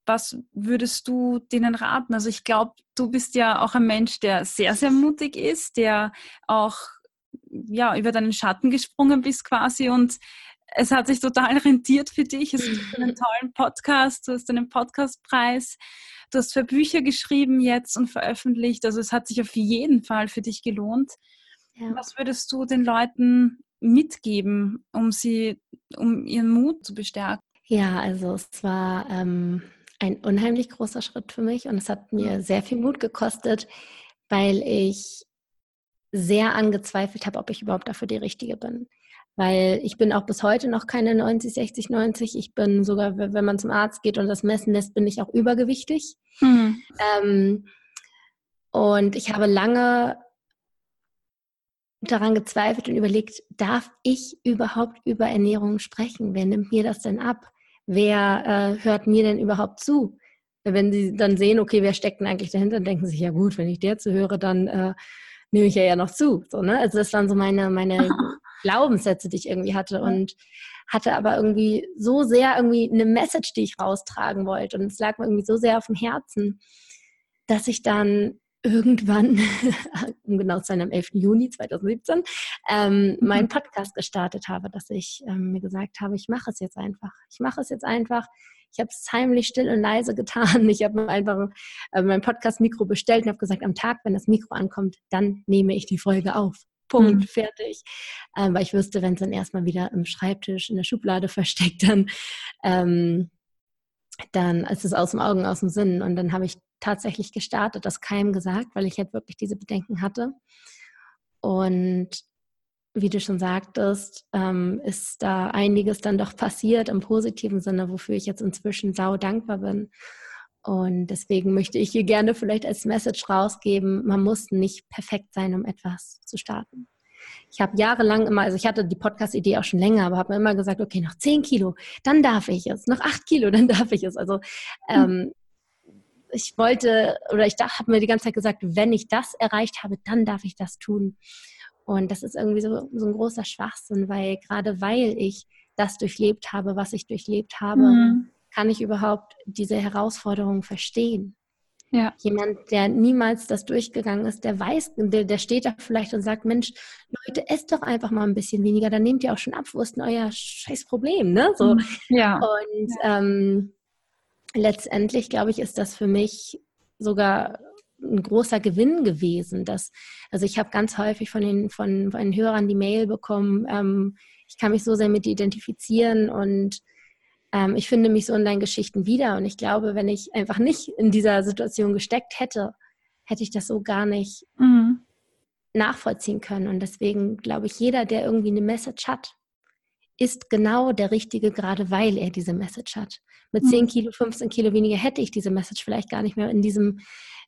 Was würdest du denen raten? Also ich glaube, du bist ja auch ein Mensch, der sehr, sehr mutig ist, der auch ja, über deinen Schatten gesprungen bist quasi und es hat sich total rentiert für dich. Es gibt einen tollen Podcast, du hast einen Podcastpreis, du hast für Bücher geschrieben jetzt und veröffentlicht. Also es hat sich auf jeden Fall für dich gelohnt. Ja. Was würdest du den Leuten mitgeben, um sie, um ihren Mut zu bestärken? Ja, also es war ähm, ein unheimlich großer Schritt für mich und es hat mir sehr viel Mut gekostet, weil ich sehr angezweifelt habe, ob ich überhaupt dafür die Richtige bin. Weil ich bin auch bis heute noch keine 90, 60, 90. Ich bin sogar, wenn man zum Arzt geht und das messen lässt, bin ich auch übergewichtig. Mhm. Ähm, und ich habe lange daran gezweifelt und überlegt, darf ich überhaupt über Ernährung sprechen? Wer nimmt mir das denn ab? Wer äh, hört mir denn überhaupt zu? Wenn sie dann sehen, okay, wer steckt denn eigentlich dahinter, denken sie sich, ja gut, wenn ich der zuhöre, dann äh, nehme ich ja, ja noch zu. So, ne? Also das waren so meine, meine Glaubenssätze, die ich irgendwie hatte und hatte aber irgendwie so sehr irgendwie eine Message, die ich raustragen wollte und es lag mir irgendwie so sehr auf dem Herzen, dass ich dann irgendwann, um genau zu sein, am 11. Juni 2017, ähm, mhm. meinen Podcast gestartet habe, dass ich ähm, mir gesagt habe, ich mache es jetzt einfach. Ich mache es jetzt einfach. Ich habe es heimlich still und leise getan. Ich habe einfach äh, mein Podcast-Mikro bestellt und habe gesagt, am Tag, wenn das Mikro ankommt, dann nehme ich die Folge auf. Punkt, mhm. fertig. Ähm, weil ich wüsste, wenn es dann erstmal wieder im Schreibtisch in der Schublade versteckt, dann, ähm, dann ist es aus dem Augen, aus dem Sinn. Und dann habe ich tatsächlich gestartet, das keinem gesagt, weil ich halt wirklich diese Bedenken hatte. Und wie du schon sagtest, ähm, ist da einiges dann doch passiert im positiven Sinne, wofür ich jetzt inzwischen sau dankbar bin. Und deswegen möchte ich hier gerne vielleicht als Message rausgeben, man muss nicht perfekt sein, um etwas zu starten. Ich habe jahrelang immer, also ich hatte die Podcast-Idee auch schon länger, aber habe mir immer gesagt, okay, noch 10 Kilo, dann darf ich es. Noch 8 Kilo, dann darf ich es. Also ähm, ich wollte oder ich habe mir die ganze Zeit gesagt, wenn ich das erreicht habe, dann darf ich das tun. Und das ist irgendwie so, so ein großer Schwachsinn, weil gerade weil ich das durchlebt habe, was ich durchlebt habe, mhm. kann ich überhaupt diese Herausforderungen verstehen. Ja. Jemand, der niemals das durchgegangen ist, der weiß, der, der steht da vielleicht und sagt, Mensch, Leute, esst doch einfach mal ein bisschen weniger, dann nehmt ihr auch schon ab, wo ist denn euer scheiß Problem, ne? So. Mhm. Ja. Und ja. Ähm, letztendlich, glaube ich, ist das für mich sogar ein großer Gewinn gewesen. Dass, also ich habe ganz häufig von den, von, von den Hörern die Mail bekommen, ähm, ich kann mich so sehr mit identifizieren und ähm, ich finde mich so in deinen Geschichten wieder. Und ich glaube, wenn ich einfach nicht in dieser Situation gesteckt hätte, hätte ich das so gar nicht mhm. nachvollziehen können. Und deswegen glaube ich, jeder, der irgendwie eine Message hat, ist genau der Richtige, gerade weil er diese Message hat. Mit 10 mhm. Kilo, 15 Kilo weniger hätte ich diese Message vielleicht gar nicht mehr in diesem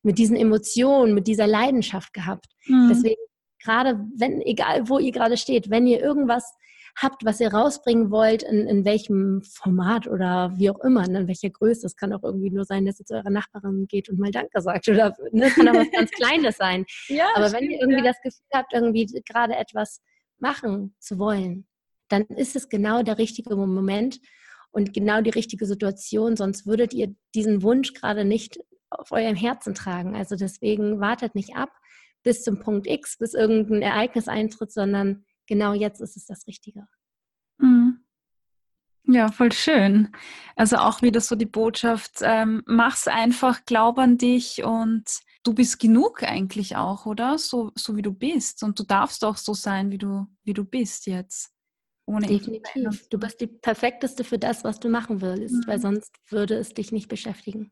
mit diesen Emotionen, mit dieser Leidenschaft gehabt. Mhm. Deswegen, gerade wenn, egal wo ihr gerade steht, wenn ihr irgendwas habt, was ihr rausbringen wollt, in, in welchem Format oder wie auch immer, ne, in welcher Größe. Es kann auch irgendwie nur sein, dass ihr zu eurer Nachbarin geht und mal Danke sagt oder ne, kann auch was ganz Kleines sein. Ja, Aber stimmt, wenn ihr irgendwie ja. das Gefühl habt, irgendwie gerade etwas machen zu wollen, dann ist es genau der richtige Moment. und genau die richtige Situation, sonst würdet ihr diesen Wunsch gerade nicht auf eurem Herzen tragen. Also deswegen wartet nicht ab bis zum Punkt X, bis irgendein Ereignis eintritt, sondern genau jetzt ist es das Richtige. Mhm. Ja, voll schön. Also auch wieder so die Botschaft, ähm, mach's einfach, glaub an dich und du bist genug eigentlich auch, oder? So, so wie du bist. Und du darfst auch so sein, wie du, wie du bist jetzt. Ohne Definitiv. Du bist die perfekteste für das, was du machen willst, mhm. weil sonst würde es dich nicht beschäftigen.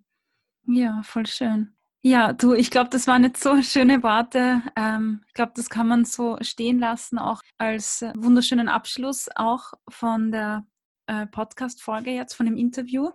Ja, voll schön. Ja, du, ich glaube, das waren jetzt so schöne Worte. Ähm, ich glaube, das kann man so stehen lassen, auch als äh, wunderschönen Abschluss auch von der äh, Podcast-Folge jetzt, von dem Interview.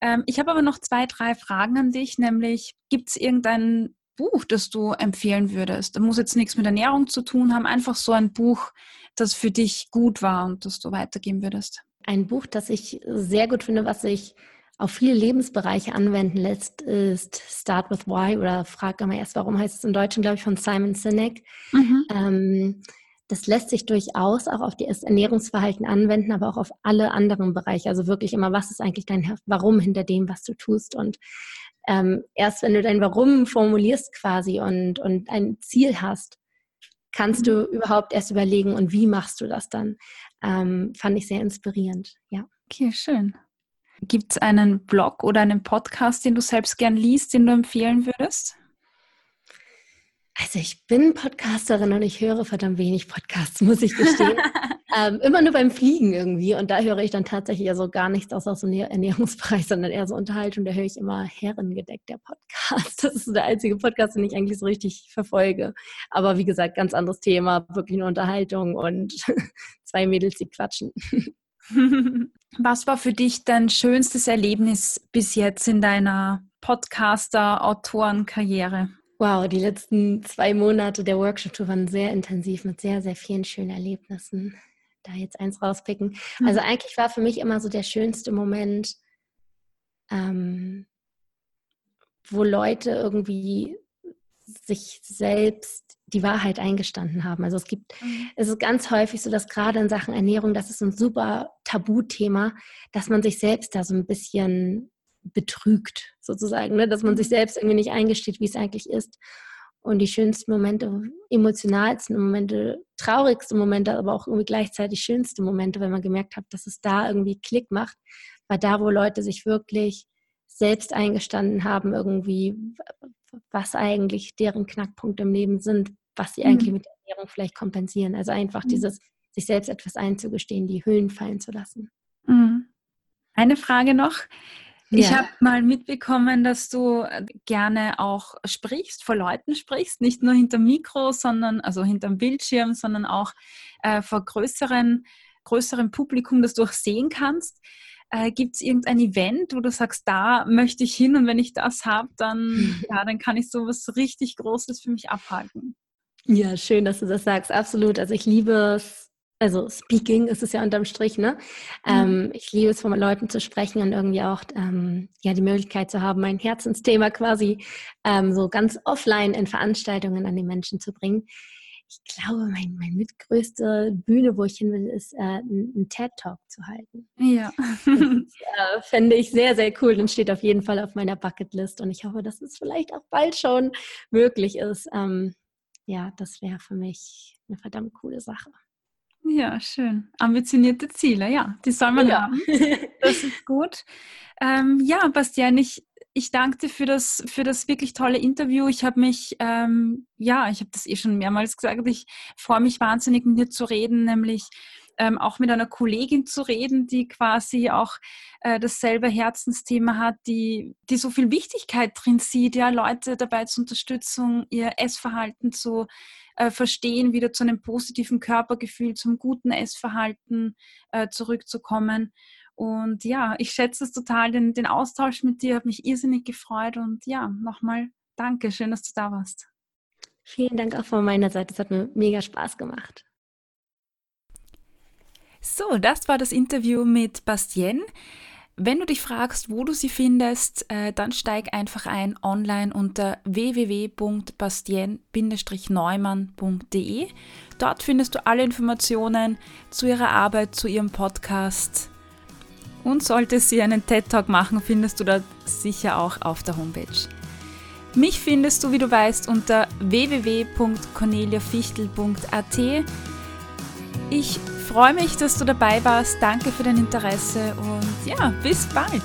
Ähm, ich habe aber noch zwei, drei Fragen an dich, nämlich gibt es irgendein Buch, das du empfehlen würdest? Da muss jetzt nichts mit Ernährung zu tun haben, einfach so ein Buch, das für dich gut war und das du weitergeben würdest. Ein Buch, das ich sehr gut finde, was sich auf viele Lebensbereiche anwenden lässt, ist Start with Why oder Frag immer erst, warum heißt es im Deutschen, glaube ich, von Simon Sinek. Mhm. Ähm, das lässt sich durchaus auch auf das Ernährungsverhalten anwenden, aber auch auf alle anderen Bereiche. Also wirklich immer, was ist eigentlich dein Warum hinter dem, was du tust? Und ähm, erst wenn du dein Warum formulierst quasi und, und ein Ziel hast, kannst du überhaupt erst überlegen, und wie machst du das dann? Ähm, fand ich sehr inspirierend, ja. Okay, schön. Gibt es einen Blog oder einen Podcast, den du selbst gern liest, den du empfehlen würdest? Also ich bin Podcasterin und ich höre verdammt wenig Podcasts, muss ich gestehen. ähm, immer nur beim Fliegen irgendwie. Und da höre ich dann tatsächlich also gar nichts aus dem Ernährungsbereich, sondern eher so Unterhaltung. Da höre ich immer Herrengedeckt, der Podcast. Das ist der einzige Podcast, den ich eigentlich so richtig verfolge. Aber wie gesagt, ganz anderes Thema, wirklich eine Unterhaltung und zwei Mädels, die quatschen. Was war für dich dein schönstes Erlebnis bis jetzt in deiner Podcaster-Autoren-Karriere? Wow, die letzten zwei Monate der Workshop-Tour waren sehr intensiv mit sehr, sehr vielen schönen Erlebnissen. Da jetzt eins rauspicken. Mhm. Also eigentlich war für mich immer so der schönste Moment, ähm, wo Leute irgendwie sich selbst die Wahrheit eingestanden haben. Also es gibt, mhm. es ist ganz häufig so, dass gerade in Sachen Ernährung, das ist ein super Tabuthema, dass man sich selbst da so ein bisschen betrügt, sozusagen, ne? dass man sich mhm. selbst irgendwie nicht eingesteht, wie es eigentlich ist. Und die schönsten Momente, emotionalsten Momente, traurigsten Momente, aber auch irgendwie gleichzeitig schönste Momente, wenn man gemerkt hat, dass es da irgendwie Klick macht, war da, wo Leute sich wirklich selbst eingestanden haben, irgendwie, was eigentlich deren Knackpunkte im Leben sind, was sie mhm. eigentlich mit der Ernährung vielleicht kompensieren. Also einfach mhm. dieses, sich selbst etwas einzugestehen, die Hüllen fallen zu lassen. Mhm. Eine Frage noch. Ich ja. habe mal mitbekommen, dass du äh, gerne auch sprichst, vor Leuten sprichst, nicht nur hinter Mikro, sondern also hinterm Bildschirm, sondern auch äh, vor größeren, größerem Publikum, das du auch sehen kannst. Äh, Gibt es irgendein Event, wo du sagst, da möchte ich hin und wenn ich das habe, dann, ja, dann kann ich sowas richtig Großes für mich abhalten? Ja, schön, dass du das sagst. Absolut. Also ich liebe es, also Speaking ist es ja unterm Strich, ne? Mhm. Ähm, ich liebe es, von Leuten zu sprechen und irgendwie auch ähm, ja die Möglichkeit zu haben, mein Herzensthema quasi ähm, so ganz offline in Veranstaltungen an die Menschen zu bringen. Ich glaube, mein, mein mitgrößte Bühne, wo ich hin will, ist äh, einen TED-Talk zu halten. Ja. das äh, fände ich sehr, sehr cool und steht auf jeden Fall auf meiner Bucketlist. Und ich hoffe, dass es vielleicht auch bald schon möglich ist. Ähm, ja, das wäre für mich eine verdammt coole Sache. Ja, schön. Ambitionierte Ziele, ja, die soll man ja. haben. Das ist gut. Ähm, ja, Bastian, ich, ich danke dir für das, für das wirklich tolle Interview. Ich habe mich, ähm, ja, ich habe das eh schon mehrmals gesagt, ich freue mich wahnsinnig mit dir zu reden, nämlich ähm, auch mit einer Kollegin zu reden, die quasi auch äh, dasselbe Herzensthema hat, die, die so viel Wichtigkeit drin sieht, ja, Leute dabei zur Unterstützung, ihr Essverhalten zu äh, verstehen, wieder zu einem positiven Körpergefühl, zum guten Essverhalten äh, zurückzukommen. Und ja, ich schätze es total, den, den Austausch mit dir, hat mich irrsinnig gefreut und ja, nochmal danke, schön, dass du da warst. Vielen Dank auch von meiner Seite, es hat mir mega Spaß gemacht. So, das war das Interview mit Bastien. Wenn du dich fragst, wo du sie findest, äh, dann steig einfach ein online unter www.bastien-neumann.de. Dort findest du alle Informationen zu ihrer Arbeit, zu ihrem Podcast Und sollte sie einen TED Talk machen, findest du das sicher auch auf der Homepage. Mich findest du, wie du weißt, unter www.corneliafichtel.at. Ich freue mich, dass du dabei warst. Danke für dein Interesse und ja, bis bald.